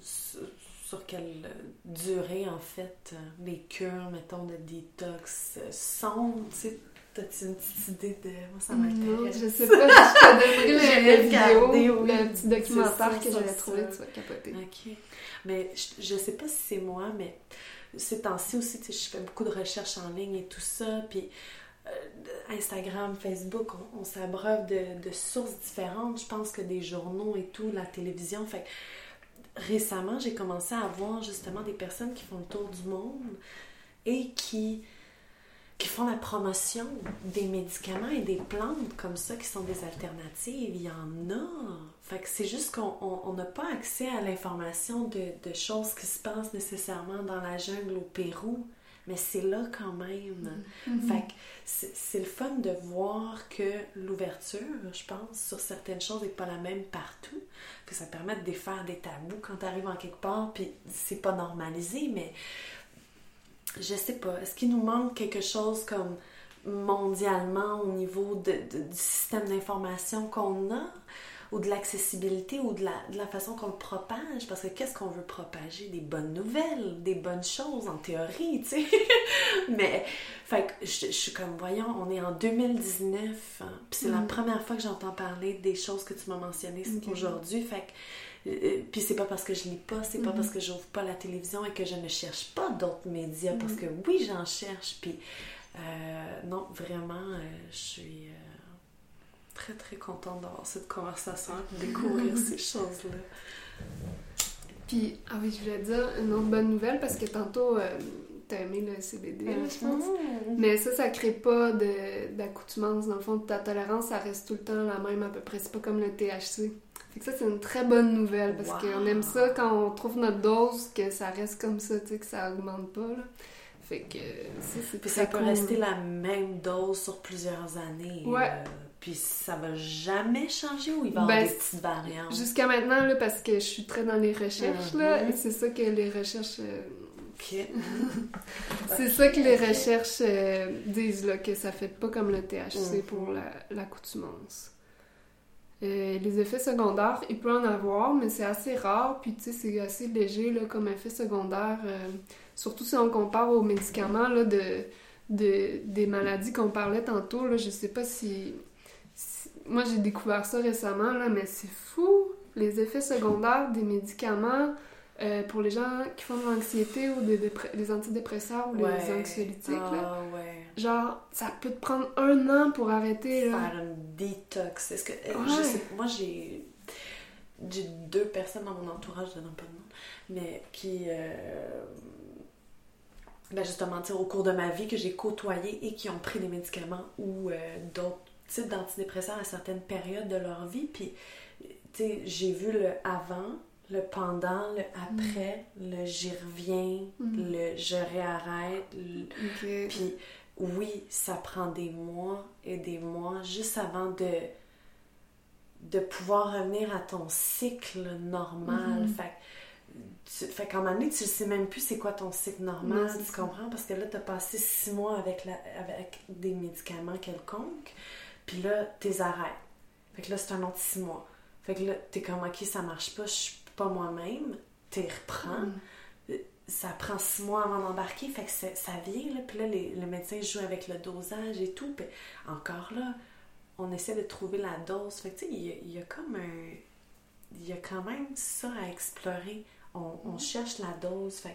sur, sur quelle durée, en fait, les cures, mettons, de détox sont? T'as-tu une petite idée de... Moi, ça m'intéresse. je sais pas, je te donnerai vidéo, oui. le petit documentaire que j'avais trouvé, tu vas capoter. OK. Mais je, je sais pas si c'est moi, mais ces temps-ci aussi, tu sais, je fais beaucoup de recherches en ligne et tout ça, puis euh, Instagram, Facebook, on, on s'abreuve de, de sources différentes. Je pense que des journaux et tout, la télévision. Fait récemment, j'ai commencé à voir justement des personnes qui font le tour du monde et qui qui font la promotion des médicaments et des plantes comme ça qui sont des alternatives. Il y en a. Fait que c'est juste qu'on on- on n'a pas accès à l'information de, de choses qui se passent nécessairement dans la jungle au Pérou. Mais c'est là quand même. Mhm. Fait que c'est le fun de voir que l'ouverture, je pense, sur certaines choses n'est pas la même partout. Que ça permet de défaire des tabous quand tu arrives en quelque part, puis c'est pas normalisé, mais je sais pas. Est-ce qu'il nous manque quelque chose comme mondialement au niveau de, de- du système d'information qu'on a? ou de l'accessibilité ou de la, de la façon qu'on le propage? Parce que qu'est-ce qu'on veut propager? Des bonnes nouvelles, des bonnes choses en théorie, tu sais. Mais, fait que je, je suis comme, voyons, on est en 2019, hein, puis c'est la Mhm. première fois que j'entends parler des choses que tu m'as mentionnées aujourd'hui. Fait que, puis c'est pas parce que je lis pas, c'est pas Mhm. parce que j'ouvre pas la télévision et que je ne cherche pas d'autres médias, parce Mhm. que oui, j'en cherche, puis euh, non, vraiment, euh, je suis euh, très très contente d'avoir cette conversation de découvrir ces choses-là. Puis, ah oui, je voulais dire une autre bonne nouvelle parce que tantôt, euh, t'as aimé le CBD, je pense. Mhm. Mais ça, ça crée pas d'accoutumance. Dans le fond, ta tolérance, ça reste tout le temps la même à peu près. C'est pas comme le THC. Fait que ça, c'est une très bonne nouvelle parce Wow. qu'on aime ça quand on trouve notre dose, que ça reste comme ça, tu sais, que ça augmente pas. Là. Fait que ça, c'est Puis très ça peut cool. rester la même dose sur plusieurs années. Ouais. euh, puis ça va jamais changer ou il va y Ben, avoir des petites variantes? Jusqu'à maintenant, là, parce que je suis très dans les recherches, là, Mhm. c'est ça que les recherches... euh, Ok. C'est ça que les recherches euh, disent, là, que ça fait pas comme le THC Mhm. pour la- l'accoutumance. Euh, les effets secondaires, il peut en avoir, mais c'est assez rare, puis tu sais, c'est assez léger là, comme effet secondaire, euh, surtout si on compare aux médicaments des maladies qu'on parlait tantôt. Là, je sais pas si. Moi, j'ai découvert ça récemment, mais c'est fou! Les effets secondaires des médicaments euh, pour les gens qui font de l'anxiété ou des, les antidépresseurs ou Ouais. les anxiolytiques. là. Ah ouais. Genre, ça peut te prendre un an pour arrêter. Là. Faire une détox. Est-ce que. euh, Ouais. Je sais, moi, j'ai. J'ai deux personnes dans mon entourage, je donne pas de nom, mais qui. euh, ben justement, au cours de ma vie, que j'ai côtoyé et qui ont pris des médicaments ou euh, d'autres types d'antidépresseurs à certaines périodes de leur vie. Puis, tu sais, j'ai vu le avant, le pendant, le après, le j'y reviens, Mm. le je réarrête. le-. Puis oui, ça prend des mois et des mois juste avant de de pouvoir revenir à ton cycle normal. Mhm. Fait, tu, fait qu'à un moment donné, tu sais même plus c'est quoi ton cycle normal, Non, c'est tu ça. comprends? Parce que là, tu as passé six mois avec, la, avec des médicaments quelconques, puis là, t'es arrêtes. Fait que là, c'est un autre six mois. Fait que là, t'es comme, OK, ça marche pas, je suis pas moi-même, t'es reprends. Mm. Ça prend six mois avant d'embarquer, fait que ça vient, là, puis là, les, le médecin joue avec le dosage et tout, puis encore là, on essaie de trouver la dose. Fait que, tu sais, il y, a- il y a comme un... Il y a quand même ça à explorer. On, on cherche la dose, fait que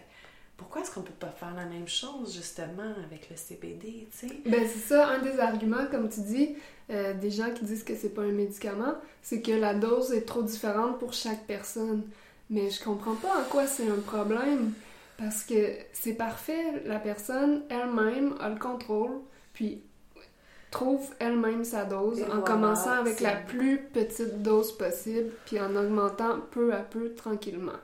pourquoi est-ce qu'on peut pas faire la même chose, justement, avec le CBD, tu sais? Ben c'est ça, un des arguments, comme tu dis, euh, des gens qui disent que c'est pas un médicament, c'est que la dose est trop différente pour chaque personne. Mais je comprends pas en quoi c'est un problème, parce que c'est parfait, la personne elle-même a le contrôle, puis trouve elle-même sa dose Et en voilà, commençant avec la plus petite dose possible, puis en augmentant peu à peu tranquillement.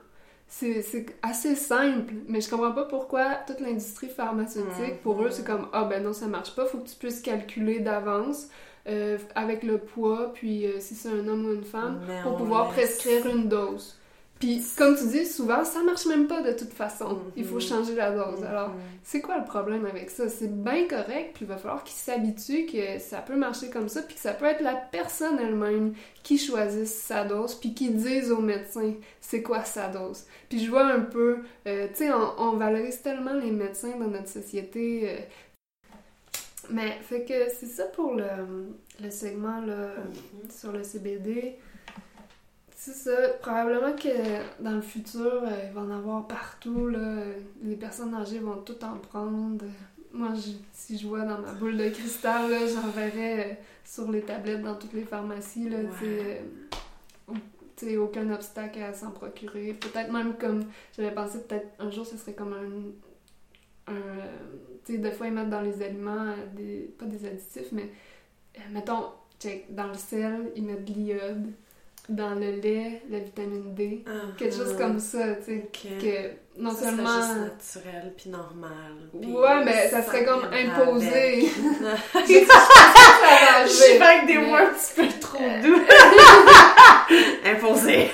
C'est assez simple, mais je comprends pas pourquoi toute l'industrie pharmaceutique, pour eux, c'est comme Ah ben non, ça marche pas, faut que tu puisses calculer d'avance euh, avec le poids, puis euh, si c'est un homme ou une femme, Mais pour pouvoir laisse- prescrire une dose. Puis, comme tu dis, souvent, ça marche même pas de toute façon. Il faut Mhm. changer la dose. Alors, Mhm. c'est quoi le problème avec ça? C'est bien correct, puis il va falloir qu'ils s'habituent que ça peut marcher comme ça, puis que ça peut être la personne elle-même qui choisisse sa dose, puis qui dise au médecin c'est quoi sa dose. Puis je vois un peu, euh, tu sais, on, on valorise tellement les médecins dans notre société. euh, mais fait que c'est ça pour le, le segment là, Mhm. sur le CBD. C'est ça, probablement que dans le futur, euh, il va en avoir partout. Là. Les personnes âgées vont tout en prendre. Moi, je- si je vois dans ma boule de cristal, là, j'enverrais euh, sur les tablettes dans toutes les pharmacies. Là, Ouais. euh, tu sais, aucun obstacle à s'en procurer. Peut-être même comme j'avais pensé, peut-être un jour, ce serait comme un. un tu sais, des fois, ils mettent dans les aliments, des, pas des additifs, mais mettons, check, dans le sel, ils mettent de l'iode. Dans le lait, la vitamine D. Quelque chose Mhm. comme ça, tu sais. Que non Ça seulement. juste naturel puis normal. Ouais, mais ça serait comme imposé. Je que suis arriver. avec des mots un petit peu trop doux. Imposé.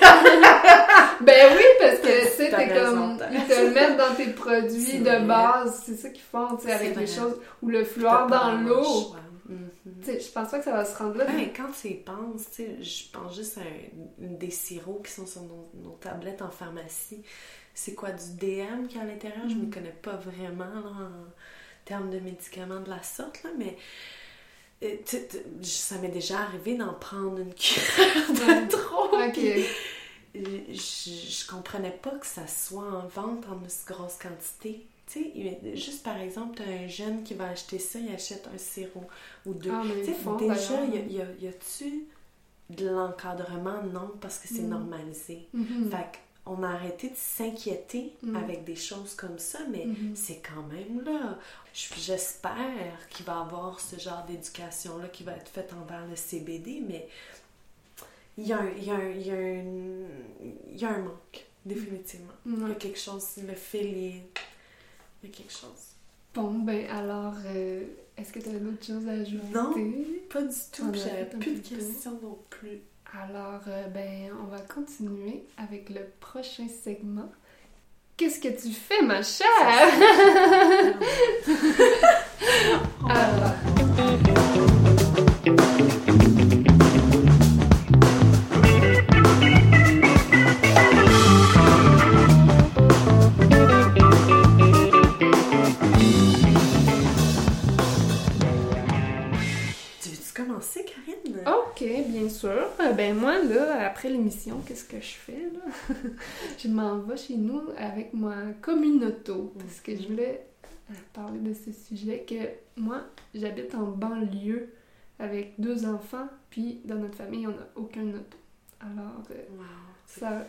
Ben oui, parce que tu sais, t'es comme. Ils te le mettent dans tes produits de base. C'est ça qu'ils font, tu sais, avec les vrai. choses. Ou le fluor dans l'eau. Mhm. Tu sais, je pense pas que ça va se rendre là. Ben, quand tu y penses, tu sais, je pense juste à un- des sirops qui sont sur nos, nos tablettes en pharmacie. C'est quoi du DM qui est à l'intérieur? Je ne Mhm. me connais pas vraiment là, en termes de médicaments de la sorte, là, mais euh, tu sais, tu- ça m'est déjà arrivé d'en prendre une cuillère de trop. Ok. puis je, je comprenais pas que ça soit en vente en aussi grosse quantité. Tu sais, juste par exemple, t'as un jeune qui va acheter ça, il achète un sirop ou deux. Ah, Tu sais, déjà, y a- y a-tu de l'encadrement? Non, parce que c'est Mm. normalisé. Mhm. Fait qu'on a arrêté de s'inquiéter Mm. avec des choses comme ça, mais Mhm. c'est quand même là. J'espère qu'il va y avoir ce genre d'éducation-là qui va être faite envers le CBD, mais il y a un, il y a un, il y a un, il y a un manque, définitivement. Il y a quelque chose, le fil, il, il y a quelque chose. Bon, ben alors, euh, est-ce que tu as d'autres choses à ajouter? Non. Pas du tout, j'avais plus de questions non plus. Alors, euh, ben, on va continuer avec le prochain segment. Qu'est-ce que tu fais, ma chère? Alors, Ben moi, là, après l'émission, qu'est-ce que je fais, là? je m'en vais chez nous avec ma communauto, parce que je voulais euh, parler de ce sujet, que moi, j'habite en banlieue avec deux enfants, puis dans notre famille, on n'a aucun auto. Alors, euh, Wow. ça,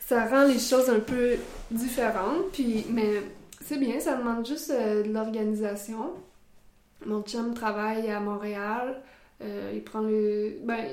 ça rend les choses un peu différentes, puis, mais c'est bien, ça demande juste euh, de l'organisation. Mon chum travaille à Montréal, Euh, il prend le... Ben,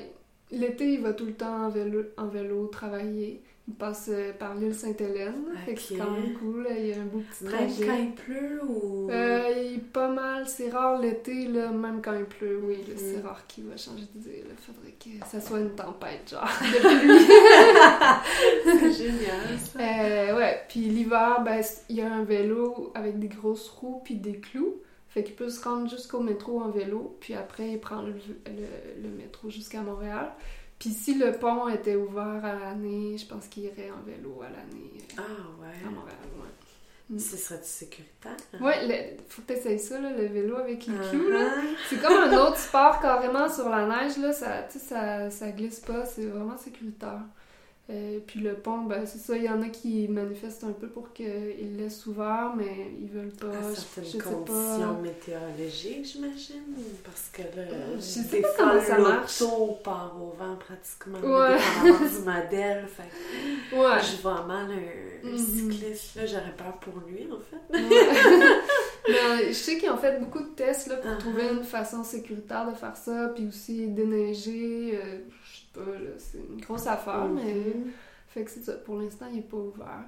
l'été, il va tout le temps en vélo, en vélo travailler. Il passe euh, par l'île Sainte-Hélène. C'est quand même cool. Il y a un beau petit Même quand il pleut ou? Euh, il pas mal, c'est rare l'été, là, même quand il pleut, oui, c'est rare qu'il va changer d'idée. Il faudrait que ça soit une tempête, genre, de pluie. c'est génial ça. Euh, ouais, puis l'hiver, ben, il y a un vélo avec des grosses roues puis des clous. Fait qu'il peut se rendre jusqu'au métro en vélo, puis après, il prend le, le- le métro jusqu'à Montréal. Puis si le pont était ouvert à l'année, je pense qu'il irait en vélo à l'année euh, Ah à ouais. Montréal, ouais. Mm. Ce serait-tu sécuritaire? Ouais, le- faut que t'essayes ça, là, le vélo avec les. Ah, C'est comme un autre sport carrément sur la neige, là, ça, ça, ça glisse pas, c'est vraiment sécuritaire. Euh, puis le pont, ben c'est ça, il y en a qui manifestent un peu pour qu'ils laissent ouvert, mais ils veulent pas, à je, certaines je sais conditions pas. météorologiques, j'imagine. Parce que là, Je sais pas comment ça marche. part au vent pratiquement. Ouais. du modèle. Fait Ouais. je vois mal un, un Mhm. cycliste. Là, j'aurais peur pour lui, en fait. Ouais. Mais je sais qu'ils ont fait beaucoup de tests là, pour Uh-huh. trouver une façon sécuritaire de faire ça, puis aussi déneiger. euh, je sais pas, là, c'est une grosse affaire, mais Mhm. Fait que c'est ça. Pour l'instant, il n'est pas ouvert.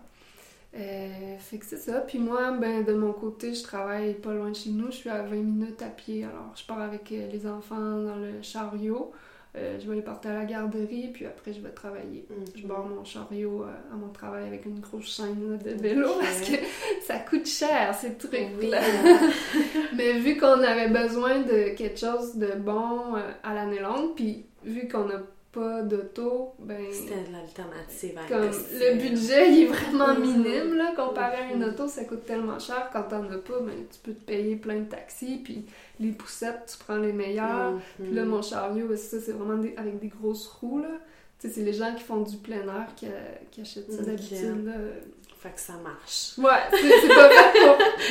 Euh, fait que c'est ça. Puis moi, ben, de mon côté, je travaille pas loin de chez nous. Je suis à 20 minutes à pied. Alors, je pars avec euh, les enfants dans le chariot. Euh, je vais les porter à la garderie, puis après, je vais travailler. Je Mhm. barre mon chariot euh, à mon travail avec une grosse chaîne de vélo parce que ça coûte cher, ces trucs-là. hein. Mais vu qu'on avait besoin de quelque chose de bon euh, à l'année longue, puis vu qu'on n'a pas d'auto, ben C'était l'alternative comme le budget il est vraiment Mhm. minime là comparé à une Mhm. auto, ça coûte tellement cher quand t'en as pas, ben tu peux te payer plein de taxis puis les poussettes, tu prends les meilleures. Mhm. Puis là mon chariot, c'est ça, c'est vraiment des- avec des grosses roues là. Tu sais, c'est les gens qui font du plein air qui, qui achètent ça d'habitude là. Fait que ça marche. Ouais, c'est pas fait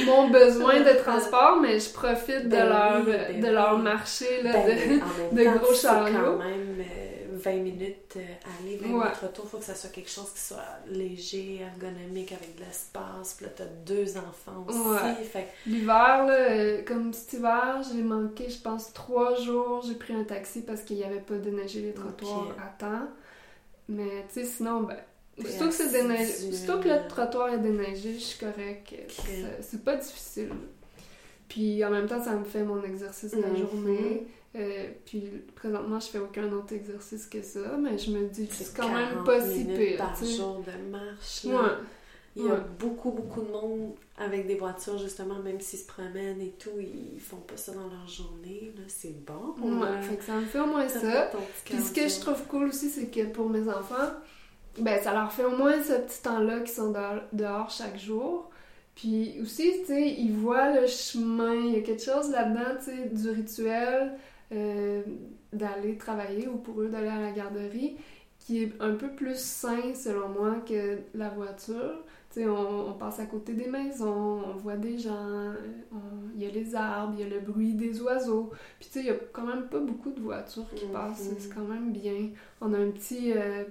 pour mon besoin de transport, mais je profite de leur, oui, ben de oui. leur marché là, Ben, de- en même de temps, gros chariots. quand même euh, 20 minutes euh, aller, 20 Ouais. minutes retour. Faut que ça soit quelque chose qui soit léger, ergonomique, avec de l'espace. Puis là, t'as deux enfants aussi. Ouais. Fait L'hiver, là, euh, comme cet hiver, j'ai manqué, je pense, trois jours. J'ai pris un taxi parce qu'il n'y avait pas déneigé les trottoirs à temps. Mais, tu sais, sinon, ben, aussitôt que, c'est déneigé, assidu. aussitôt que le trottoir est déneigé, je suis correct. Ok. C'est- C'est pas difficile. Puis, en même temps, ça me fait mon exercice de la Mhm. journée. Euh, puis, présentement, je fais aucun autre exercice que ça. Mais je me dis que c'est quand même 40 pas si pire. par jour de marche. là. Ouais. Il y a Ouais. beaucoup, beaucoup de monde avec des voitures, justement, même s'ils se promènent et tout, ils font pas ça dans leur journée. là. C'est bon. Ouais, là. fait que ça me fait au moins Ça Puis ce que je trouve cool aussi, c'est que pour mes enfants, ben ça leur fait au moins ce petit temps-là qu'ils sont dehors, dehors chaque jour. Puis aussi, tu sais, ils voient le chemin, il y a quelque chose là-dedans, tu sais, du rituel euh, d'aller travailler ou pour eux d'aller à la garderie qui est un peu plus sain selon moi que la voiture. Tu sais, on, on passe à côté des maisons, on voit des gens, il y a les arbres, il y a le bruit des oiseaux. Puis tu sais, il y a quand même pas beaucoup de voitures qui Mhm. passent, c'est quand même bien. On a un petit, euh,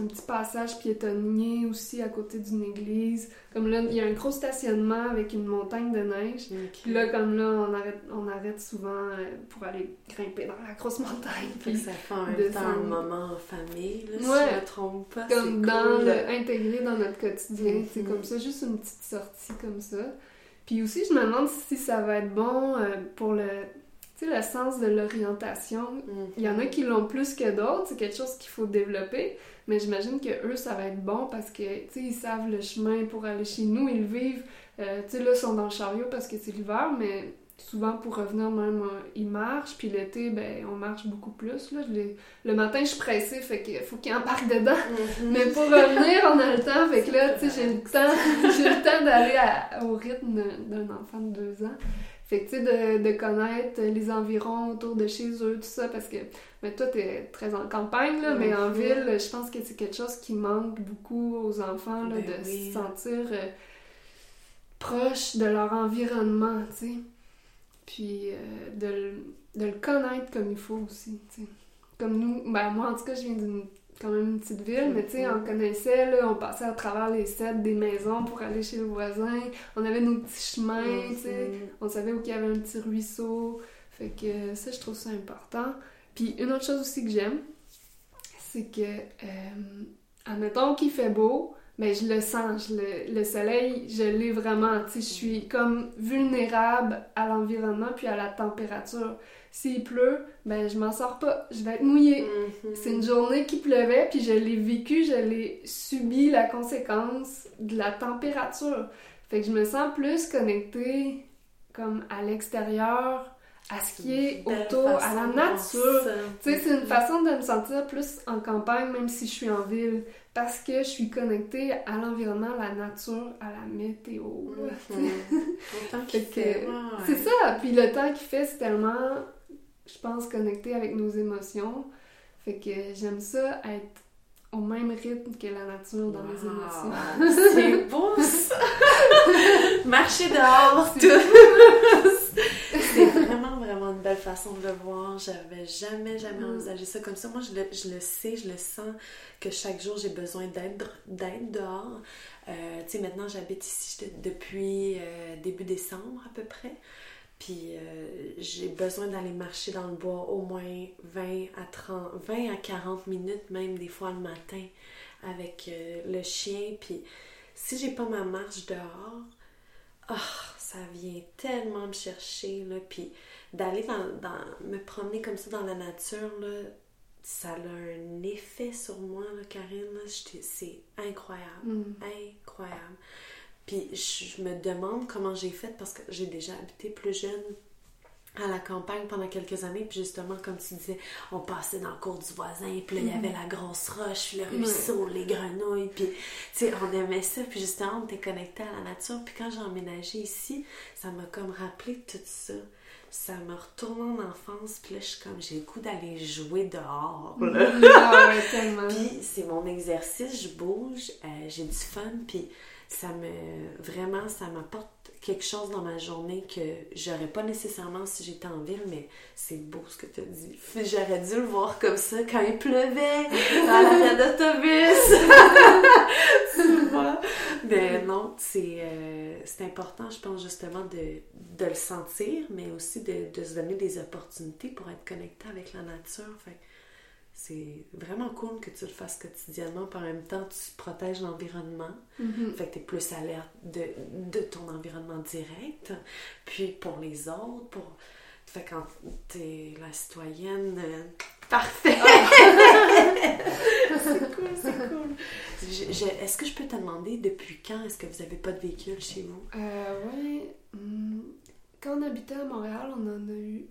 un petit passage piétonnier aussi à côté d'une église. Comme là, il y a un gros stationnement avec une montagne de neige. Puis là, comme là, on arrête, on arrête souvent euh, pour aller grimper dans la grosse montagne. Puis ça fait descendre. temps un moment en famille, là, si Ouais. je me trompe pas. comme c'est dans cool. le, intégré dans notre quotidien. C'est Mhm. comme ça, juste une petite sortie comme ça. Puis aussi, je me demande si ça va être bon euh, pour le, tu sais, le sens de l'orientation. Mhm. Il y en a qui l'ont plus que d'autres, c'est quelque chose qu'il faut développer, mais j'imagine que eux, ça va être bon parce que, tu sais, ils savent le chemin pour aller chez nous, ils le vivent. Euh, tu sais, là, ils sont dans le chariot parce que c'est l'hiver, mais souvent pour revenir même, euh, ils marchent, puis l'été, ben, on marche beaucoup plus, là. Le matin, je suis pressée, fait qu'il faut qu'ils embarquent dedans. Mhm. Mais pour revenir, on a le temps, fait que là, tu sais, j'ai le temps, j'ai le temps d'aller au rythme d'un enfant de deux ans. Fait que, tu sais, de, de connaître les environs autour de chez eux, tout ça, parce que, mais toi, t'es très en campagne, là, mais en ville, je pense que c'est quelque chose qui manque beaucoup aux enfants, là, Ben de oui. se sentir euh, proche de leur environnement, tu sais. Puis euh, de, de le connaître comme il faut aussi, tu sais. Comme nous, ben moi, en tout cas, je viens d'une quand même une petite ville, mais tu sais, on connaissait, là, on passait à travers les sets des maisons pour aller chez le voisin, on avait nos petits chemins, tu sais, on savait où il y avait un petit ruisseau, fait que ça, je trouve ça important. Puis une autre chose aussi que j'aime, c'est que, euh, admettons qu'il fait beau, mais je le sens, je le, le soleil, je l'ai vraiment, tu sais, je suis comme vulnérable à l'environnement puis à la température. S'il pleut, ben je m'en sors pas, je vais être mouillée. Mhm. C'est une journée qui pleuvait, puis je l'ai vécu, je l'ai subi la conséquence de la température. Fait que je me sens plus connectée comme à l'extérieur, à ce qui est autour, à la nature. Tu sais, c'est une façon de me sentir plus en campagne, même si je suis en ville, parce que je suis connectée à l'environnement, à la nature, à la météo. Mhm. Qu'il Fait ouais. C'est ça, puis le temps qu'il fait, c'est tellement, je pense, connecté avec nos émotions. Fait que j'aime ça être au même rythme que la nature dans mes émotions. C'est beau ça! Marcher dehors, C'est vraiment, vraiment une belle façon de le voir. J'avais jamais, jamais Mm. envisagé ça comme ça. Moi, je le, je le sais, je le sens que chaque jour, j'ai besoin d'être dehors. Euh, tu sais, maintenant, j'habite ici depuis euh, début décembre à peu près. Puis euh, j'ai besoin d'aller marcher dans le bois au moins 20 à 30, 20 à 40 minutes, même des fois le matin, avec euh, le chien. Puis si j'ai pas ma marche dehors, ah, ça vient tellement me chercher, là. Puis d'aller dans, dans- me promener comme ça dans la nature, là, ça a un effet sur moi, là, Karine. C'est incroyable Mm. incroyable. Puis je me demande comment j'ai fait parce que j'ai déjà habité plus jeune à la campagne pendant quelques années. Puis justement, comme tu disais, on passait dans le cours du voisin. Puis là, il y avait la grosse roche, le ruisseau, les grenouilles. Puis, tu sais, on aimait ça. Puis justement, on était connecté à la nature. Puis quand j'ai emménagé ici, ça m'a comme rappelé tout ça. Ça me retourne en enfance. Puis là, je suis comme, j'ai le goût d'aller jouer dehors. là. Ouais, tellement. Puis c'est mon exercice, je bouge, euh, j'ai du fun, puis ça me vraiment ça m'apporte quelque chose dans ma journée que j'aurais pas nécessairement si j'étais en ville, mais c'est beau ce que tu as dit. J'aurais dû le voir comme ça quand il pleuvait dans l'arrêt d'autobus. Mais non, c'est euh, c'est important, je pense justement de, de le sentir, mais aussi de, de se donner des opportunités pour être connecté avec la nature. C'est vraiment cool que tu le fasses quotidiennement, puis en même temps, tu protèges l'environnement. Mhm. Fait que tu es plus alerte de, de ton environnement direct. Puis pour les autres, pour. Fait que quand tu es la citoyenne. euh, Parfait! c'est cool, c'est cool. Est-ce que je peux te demander depuis quand est-ce que vous avez pas de véhicule chez vous? Euh, ouais. hum, Quand on habitait à Montréal, on en a eu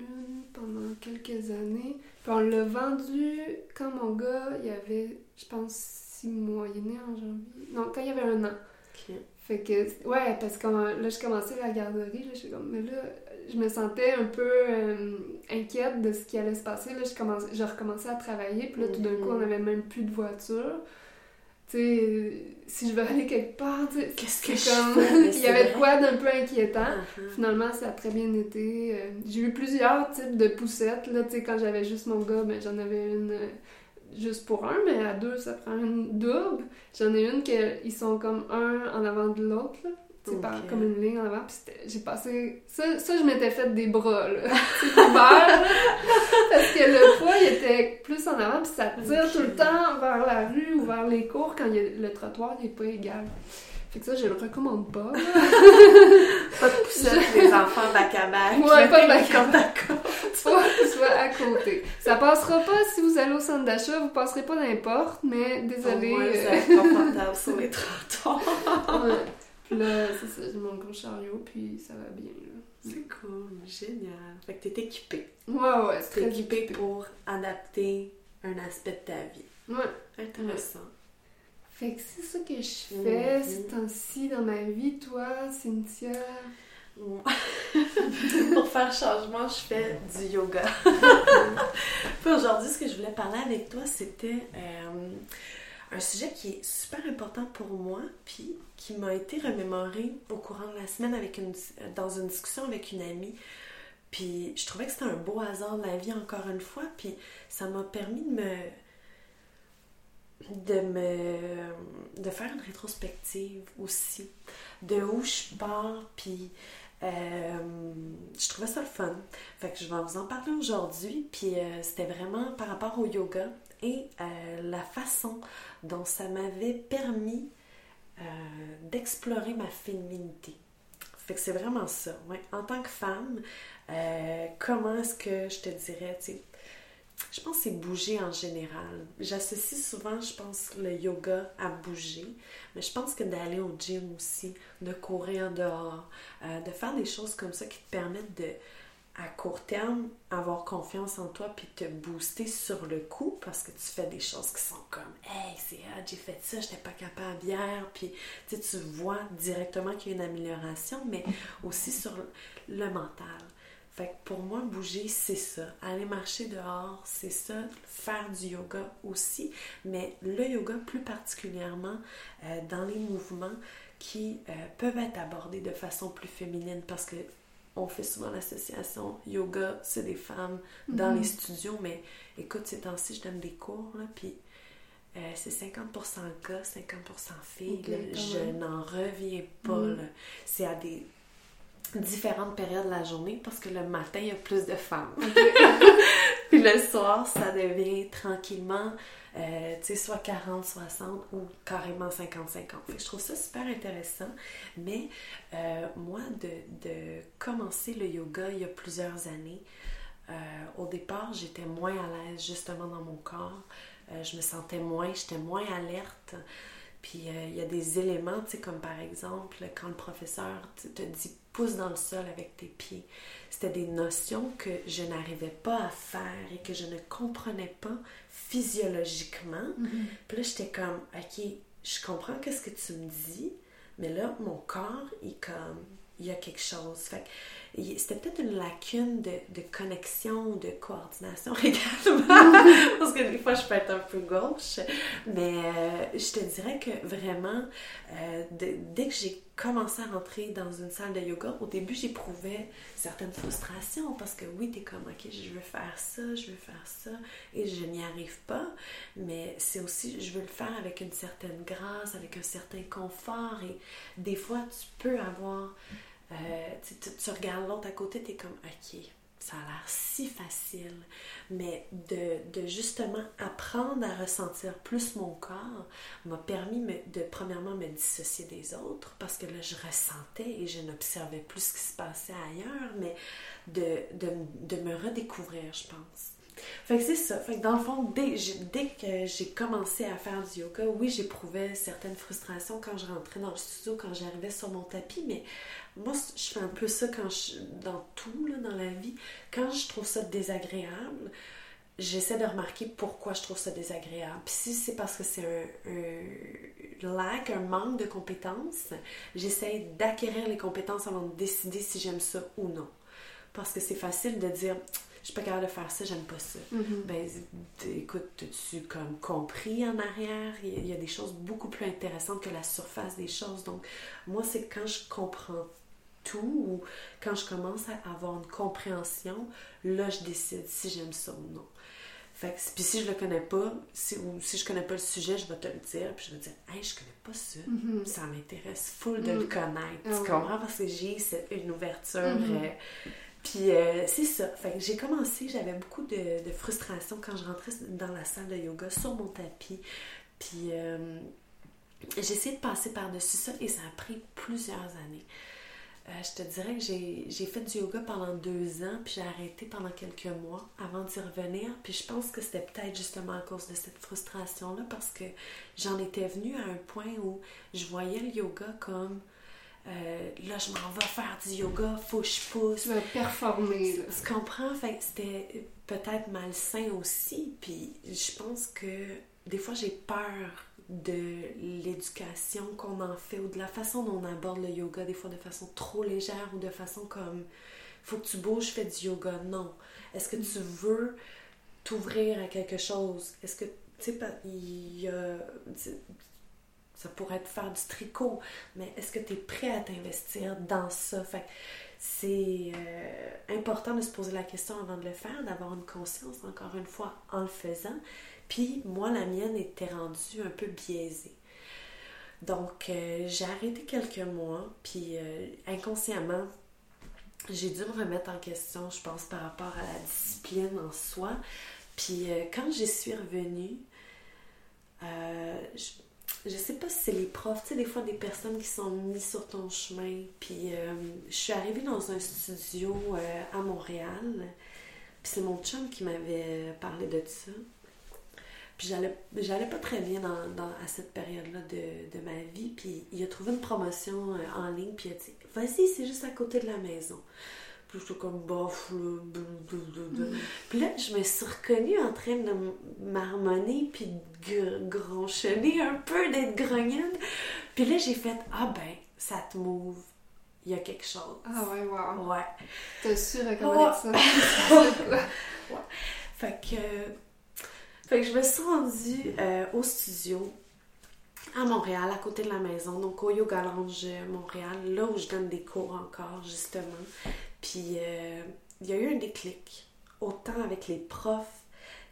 une pendant quelques années. Puis on l'a vendu quand mon gars, il avait, je pense, six mois. Il est né en janvier. Non, quand il avait un an. Ok. Fait que, ouais, parce que là, je commençais la garderie, là, je suis comme, mais là, je me sentais un peu euh, inquiète de ce qui allait se passer. Là, je, commençais, je recommençais à travailler, puis là, tout d'un coup, on avait même plus de voiture. Tu sais, si je veux aller quelque part, tu sais, Qu'est-ce que je comme... fais? Il y avait de quoi d'un peu inquiétant. Ah, Finalement, ça a très bien été. Euh, J'ai eu plusieurs types de poussettes. Là, tu sais, quand j'avais juste mon gars, ben, j'en avais une euh, juste pour un, mais à deux, ça prend une double. J'en ai une que ils sont comme un en avant de l'autre, là. Tu sais, par- Ok. comme une ligne en avant. Puis j'ai passé... Ça, ça je m'étais fait des bras, là. C'est là. Parce que le poids, il était plus en avant, puis ça tire tout le temps vers la rue ou vers les cours quand il a- le trottoir n'est pas égal. Fait que ça, je le recommande pas. Pas de poussette, les enfants bac à bac. Ouais, pas de bac à à côte. Soit, soit à côté. Ça passera pas si vous allez au centre d'achat, vous passerez pas n'importe, mais désolé. Au moins, euh, confortable sur les trottoirs. ouais. Puis là, c'est ça, j'ai mon gros chariot, puis ça va bien. Là. C'est cool, génial. Fait que t'es équipée. Ouais, ouais, c'est T'es très équipée équipé. pour adapter un aspect de ta vie. Ouais. Intéressant. Fait que c'est ça que je fais Mhm. ces temps-ci dans ma vie, toi, Cynthia? Pour faire changement, je fais du yoga. Puis aujourd'hui, ce que je voulais parler avec toi, c'était euh, un sujet qui est super important pour moi, puis qui m'a été remémoré au courant de la semaine avec une, dans une discussion avec une amie. Puis je trouvais que c'était un beau hasard de la vie encore une fois, puis ça m'a permis de me de me de faire une rétrospective aussi de où je pars puis euh, je trouvais ça le fun Fait que je vais vous en parler aujourd'hui, puis euh, c'était vraiment par rapport au yoga et euh, la façon dont ça m'avait permis euh, d'explorer ma féminité. Fait que c'est vraiment ça. En tant que femme, comment est-ce que je te dirais, tu je pense que c'est bouger en général. J'associe souvent, je pense, le yoga à bouger, mais je pense que d'aller au gym aussi, de courir dehors, euh, de faire des choses comme ça qui te permettent de, à court terme, avoir confiance en toi puis te booster sur le coup parce que tu fais des choses qui sont comme Hey, c'est hot, j'ai fait ça, j'étais pas capable hier, puis tu vois directement qu'il y a une amélioration, mais aussi sur le mental fait pour moi, bouger, c'est ça. Aller marcher dehors, c'est ça. Faire du yoga aussi. Mais le yoga, plus particulièrement euh, dans les mouvements qui euh, peuvent être abordés de façon plus féminine parce que on fait souvent l'association yoga, c'est des femmes dans les mhm. studios, mais écoute, ces temps-ci, je donne des cours, là, puis euh, c'est 50% gars, 50% filles. je n'en reviens pas. Mhm. C'est à des différentes périodes de la journée parce que le matin, il y a plus de femmes. Le soir, ça devient tranquillement, euh, tu sais, soit 40, 60 ou carrément 50, 50. je trouve ça super intéressant. Mais euh, moi, de, de, commencer le yoga il y a plusieurs années, euh, au départ, j'étais moins à l'aise justement dans mon corps. je me sentais moins, j'étais moins alerte. Puis il y a des éléments, tu sais, comme par exemple, quand le professeur te dit pousse dans le sol avec tes pieds. C'était des notions que je n'arrivais pas à faire et que je ne comprenais pas physiologiquement. Mm-hmm. Puis là, j'étais comme, OK, je comprends qu'est-ce que tu me dis, mais là, mon corps, il comme, il y a quelque chose. Fait c'était peut-être une lacune de, de, connexion, de coordination également, parce que des fois je peux être un peu gauche, mais euh, je te dirais que vraiment, euh, dès que j'ai commencé à rentrer dans une salle de yoga, au début j'éprouvais certaines frustrations, parce que oui, t'es comme, ok, je veux faire ça, je veux faire ça, et je n'y arrive pas, mais c'est aussi, je veux le faire avec une certaine grâce, avec un certain confort, et des fois tu peux avoir euh, tu, regardes l'autre à côté, tu es comme, OK, ça a l'air si facile. Mais de, justement apprendre à ressentir plus mon corps m'a permis de, premièrement, me dissocier des autres parce que là, je ressentais et je n'observais plus ce qui se passait ailleurs, mais de, de me redécouvrir, je pense. Fait que c'est ça. Fait que dans le fond, dès, que j'ai commencé à faire du yoga, oui, j'éprouvais certaines frustrations quand je rentrais dans le studio, quand j'arrivais sur mon tapis, mais moi, je fais un peu ça quand je, dans tout, là, dans la vie. Quand je trouve ça désagréable, j'essaie de remarquer pourquoi je trouve ça désagréable. Puis si c'est parce que c'est un, un, lac, un manque de compétences, j'essaie d'acquérir les compétences avant de décider si j'aime ça ou non. Parce que c'est facile de dire suis pas capable de faire ça, j'aime pas ça. Mm-hmm. Ben, écoute, tu comme compris en arrière? Il y a des choses beaucoup plus intéressantes que la surface des choses. Donc, moi, c'est quand je comprends tout ou quand je commence à avoir une compréhension, là, je décide si j'aime ça ou non. Fait que, puis si je le connais pas, si, ou si je connais pas le sujet, je vais te le dire, puis je vais te dire, hey, je connais pas ça. Mm-hmm. Ça m'intéresse full de le mm. connaître. Tu ah comprends? Parce que j'ai une ouverture. Mm-hmm. Euh, puis euh, c'est ça. Fait j'ai commencé, j'avais beaucoup de, de, frustration quand je rentrais dans la salle de yoga sur mon tapis. Puis euh, j'ai essayé de passer par-dessus ça et ça a pris plusieurs années. Euh, je te dirais que j'ai fait du yoga pendant deux ans, puis j'ai arrêté pendant quelques mois avant d'y revenir. Puis je pense que c'était peut-être justement à cause de cette frustration-là, parce que j'en étais venue à un point où je voyais le yoga comme euh, là, je m'en vais faire du yoga, faut que je pousse. Tu vas performer. Tu comprends? Fait c'était peut-être malsain aussi. Puis je pense que des fois, j'ai peur de l'éducation qu'on en fait ou de la façon dont on aborde le yoga, des fois de façon trop légère ou de façon comme faut que tu bouges, fais du yoga. Non. Est-ce que tu veux t'ouvrir à quelque chose? Est-ce que, tu sais, il y a ça pourrait être faire du tricot, mais est-ce que tu es prêt à t'investir dans ça? Fait c'est euh, important de se poser la question avant de le faire, d'avoir une conscience, encore une fois, en le faisant. Puis moi, la mienne était rendue un peu biaisée. Donc, euh, j'ai arrêté quelques mois, puis euh, inconsciemment, j'ai dû me remettre en question, je pense, par rapport à la discipline en soi. Puis quand j'y suis revenue, euh, je, sais pas si c'est les profs, tu sais, des fois des personnes qui sont mises sur ton chemin. Puis euh, je suis arrivée dans un studio à Montréal. Puis c'est mon chum qui m'avait parlé de ça. Puis j'allais, pas très bien à cette période-là de, de, ma vie. Puis il a trouvé une promotion en ligne. Puis il a dit Vas-y, c'est juste à côté de la maison. Puis suis comme bof. Puis là, je me suis reconnue en train de marmonner puis de gronchonner un peu, d'être grognonne. Puis là, j'ai fait Ah ben, ça te move. Il y a quelque chose. Ah ouais, wow. Ouais. T'as su reconnaître ça. ouais. Fait que. Fait que je me suis rendue euh, au studio à Montréal, à côté de la maison, donc au Yoga Lounge Montréal, là où je donne des cours encore, justement. Puis euh, il y a eu un déclic, autant avec les profs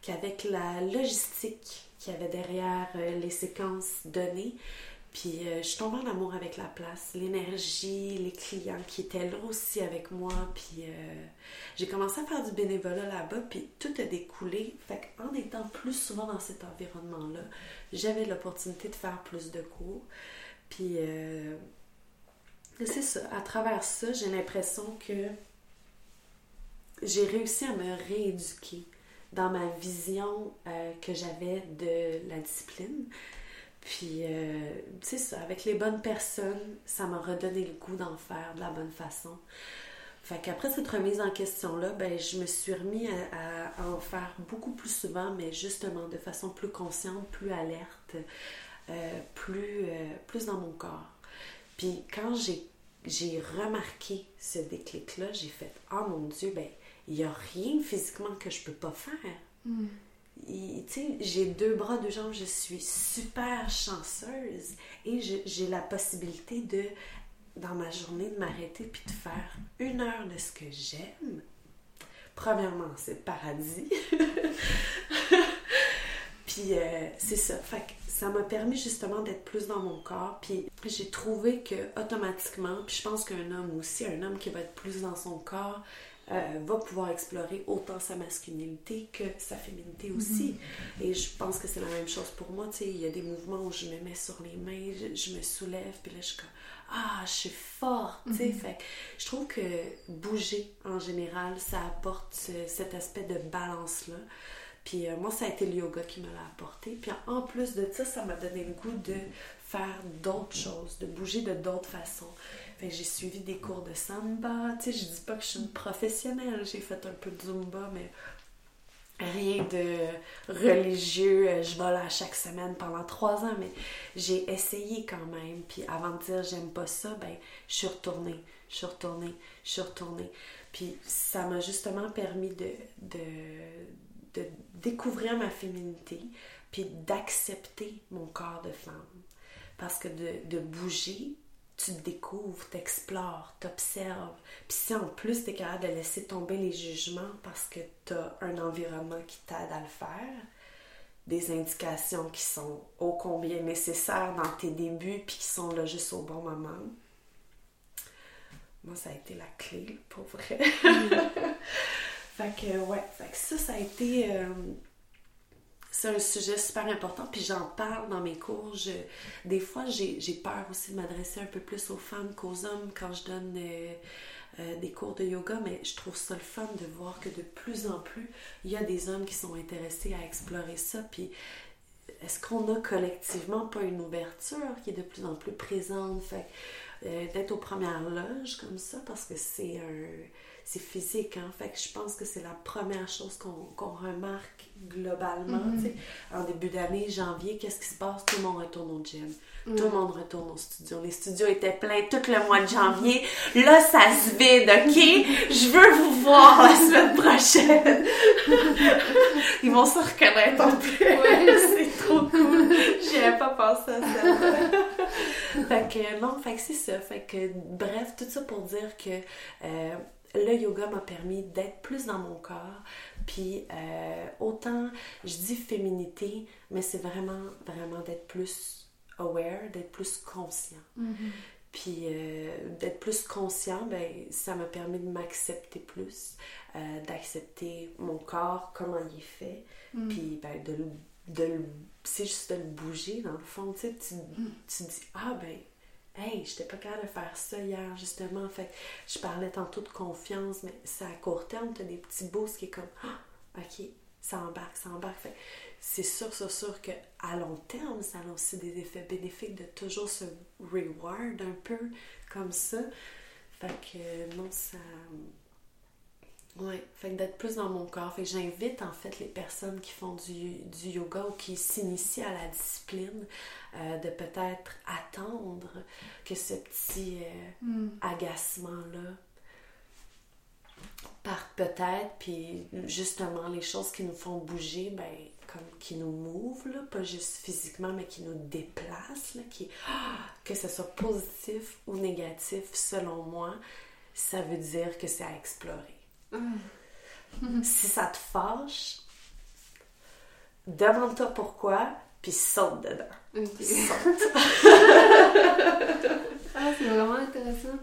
qu'avec la logistique qu'il y avait derrière euh, les séquences données. Puis euh, je suis en amour avec la place, l'énergie, les clients qui étaient là aussi avec moi. Puis j'ai commencé à faire du bénévolat là-bas, puis tout a découlé. Fait qu'en étant plus souvent dans cet environnement-là, j'avais l'opportunité de faire plus de cours. Puis c'est ça. À travers ça, j'ai l'impression que j'ai réussi à me rééduquer dans ma vision euh, que j'avais de la discipline. Puis, euh, tu sais ça, avec les bonnes personnes, ça m'a redonné le goût d'en faire de la bonne façon. Fait qu'après cette remise en question-là, ben, je me suis remis à, en faire beaucoup plus souvent, mais justement de façon plus consciente, plus alerte, euh, plus, plus dans mon corps. Puis quand j'ai, remarqué ce déclic-là, j'ai fait Oh mon Dieu, ben, il n'y a rien physiquement que je peux pas faire. Mm. J'ai deux bras, deux jambes, je suis super chanceuse et j'ai la possibilité de, dans ma journée, de m'arrêter puis de faire une heure de ce que j'aime. Premièrement, c'est le paradis. puis euh, c'est ça. Fait ça m'a permis justement d'être plus dans mon corps. Puis j'ai trouvé que automatiquement, puis je pense qu'un homme aussi, un homme qui va être plus dans son corps, euh, va pouvoir explorer autant sa masculinité que sa féminité aussi. Mhm. Et je pense que c'est la même chose pour moi. Il y a des mouvements où je me mets sur les mains, je, me soulève, puis là, je suis comme Ah, je suis forte. Mhm. fait je trouve que bouger en général, ça apporte cet aspect de balance-là. Puis euh, moi, ça a été le yoga qui me l'a apporté. Puis en plus de ça, ça m'a donné le goût de faire d'autres choses, de bouger de d'autres façons. Fait j'ai suivi des cours de samba. Tu sais, je dis pas que je suis une professionnelle. J'ai fait un peu de zumba, mais rien de religieux. Je vais là chaque semaine pendant trois ans, mais j'ai essayé quand même. Puis avant de dire j'aime pas ça, ben je suis retournée, je suis retournée, je suis retournée. Puis ça m'a justement permis de de découvrir ma féminité, puis d'accepter mon corps de femme. Parce que de, bouger, tu te découvres, t'explores, t'observes. Puis si en plus tu es capable de laisser tomber les jugements parce que tu as un environnement qui t'aide à le faire, des indications qui sont ô combien nécessaires dans tes débuts puis qui sont là juste au bon moment. Moi, ça a été la clé, pour vrai. Fait que, ouais, ça, ça a été. Euh, c'est un sujet super important, puis j'en parle dans mes cours. des fois, j'ai, peur aussi de m'adresser un peu plus aux femmes qu'aux hommes quand je donne euh, euh, des cours de yoga, mais je trouve ça le fun de voir que de plus en plus, il y a des hommes qui sont intéressés à explorer ça. Puis, est-ce qu'on a collectivement pas une ouverture qui est de plus en plus présente? Fait d'être aux premières loges comme ça, parce que c'est un c'est physique. Hein? Fait que je pense que c'est la première chose qu'on remarque globalement. Mm-hmm. En début d'année, janvier, qu'est-ce qui se passe? Tout le monde retourne au gym. Tout le mm. monde retourne au studio. Les studios étaient pleins tout le mois de janvier. Là, ça se vide, OK? Je veux vous voir la semaine prochaine. Ils vont se reconnaître en plus. c'est trop cool. J'y avais pas pensé à ça. fait que, non, fait que c'est ça. Fait que, bref, tout ça pour dire que euh, le yoga m'a permis d'être plus dans mon corps. Puis euh, autant je dis féminité, mais c'est vraiment, vraiment d'être plus aware, d'être plus conscient. Mm-hmm. Puis euh, d'être plus conscient, ben, ça m'a permis de m'accepter plus, euh, d'accepter mon corps, comment il est fait, Mm. puis ben, de, le- de c'est juste de le bouger dans le fond. Tu, sais, tu, Mm. tu dis, ah ben, hey, j'étais pas capable de faire ça hier, justement. Fait que je parlais tantôt de confiance, mais c'est à court terme, tu as des petits boosts qui est comme, ah, ok, ça embarque, ça embarque. Fait que c'est sûr, c'est sûr qu'à long terme, ça a aussi des effets bénéfiques de toujours se reward un peu comme ça. Fait que non, ça. Ouais, fait que d'être plus dans mon corps. Fait que j'invite en fait les personnes qui font du, du yoga ou qui s'initient à la discipline euh, de peut-être attendre que ce petit euh, Mm. agacement-là parte peut-être, puis justement les choses qui nous font bouger, ben comme qui nous mouvent, là, pas juste physiquement, mais qui nous déplacent, là, qui, ah, que ce soit positif ou négatif, selon moi, ça veut dire que c'est à explorer. Si ça te fâche, demande-toi pourquoi, puis saute dedans. Saute. Ah, c'est vraiment intéressant.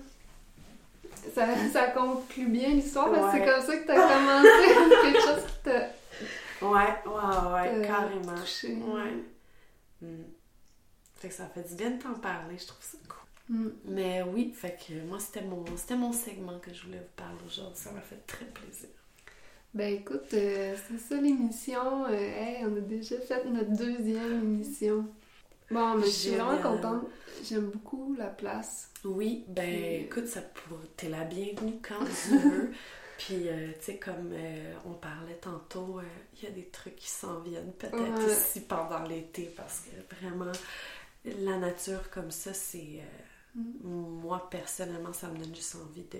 Ça, ça conclut bien l'histoire parce que c'est comme ça que t'as commencé. Quelque chose qui t'a Ouais, ouais, ouais, carrément. touché. Ouais. Mm. Fait que ça fait du bien de t'en parler, je trouve ça cool. Mm. Mais oui, fait que moi, c'était mon, c'était mon segment que je voulais vous parler aujourd'hui. Ça m'a fait très plaisir. Ben écoute, euh, c'est ça l'émission. Euh, hey, on a déjà fait notre deuxième émission. Bon, mais je suis vraiment contente. J'aime beaucoup la place. Oui, ben Puis- écoute, ça pour... t'es la bienvenue quand tu veux. Puis, euh, tu sais, comme euh, on parlait tantôt, euh, il y a des trucs qui s'en viennent peut-être Ouais. aussi pendant l'été parce que vraiment, la nature comme ça, c'est. euh, Moi, personnellement, ça me donne juste envie de,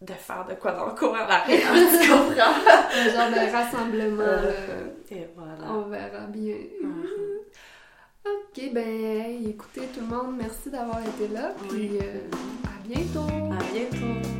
de faire de quoi dans le courant l'arrière, tu comprends? Un genre de rassemblement. Euh. Et voilà. On verra bien. Mhm. Ok, ben écoutez tout le monde, merci d'avoir été là. Puis Oui. euh, à bientôt. À bientôt!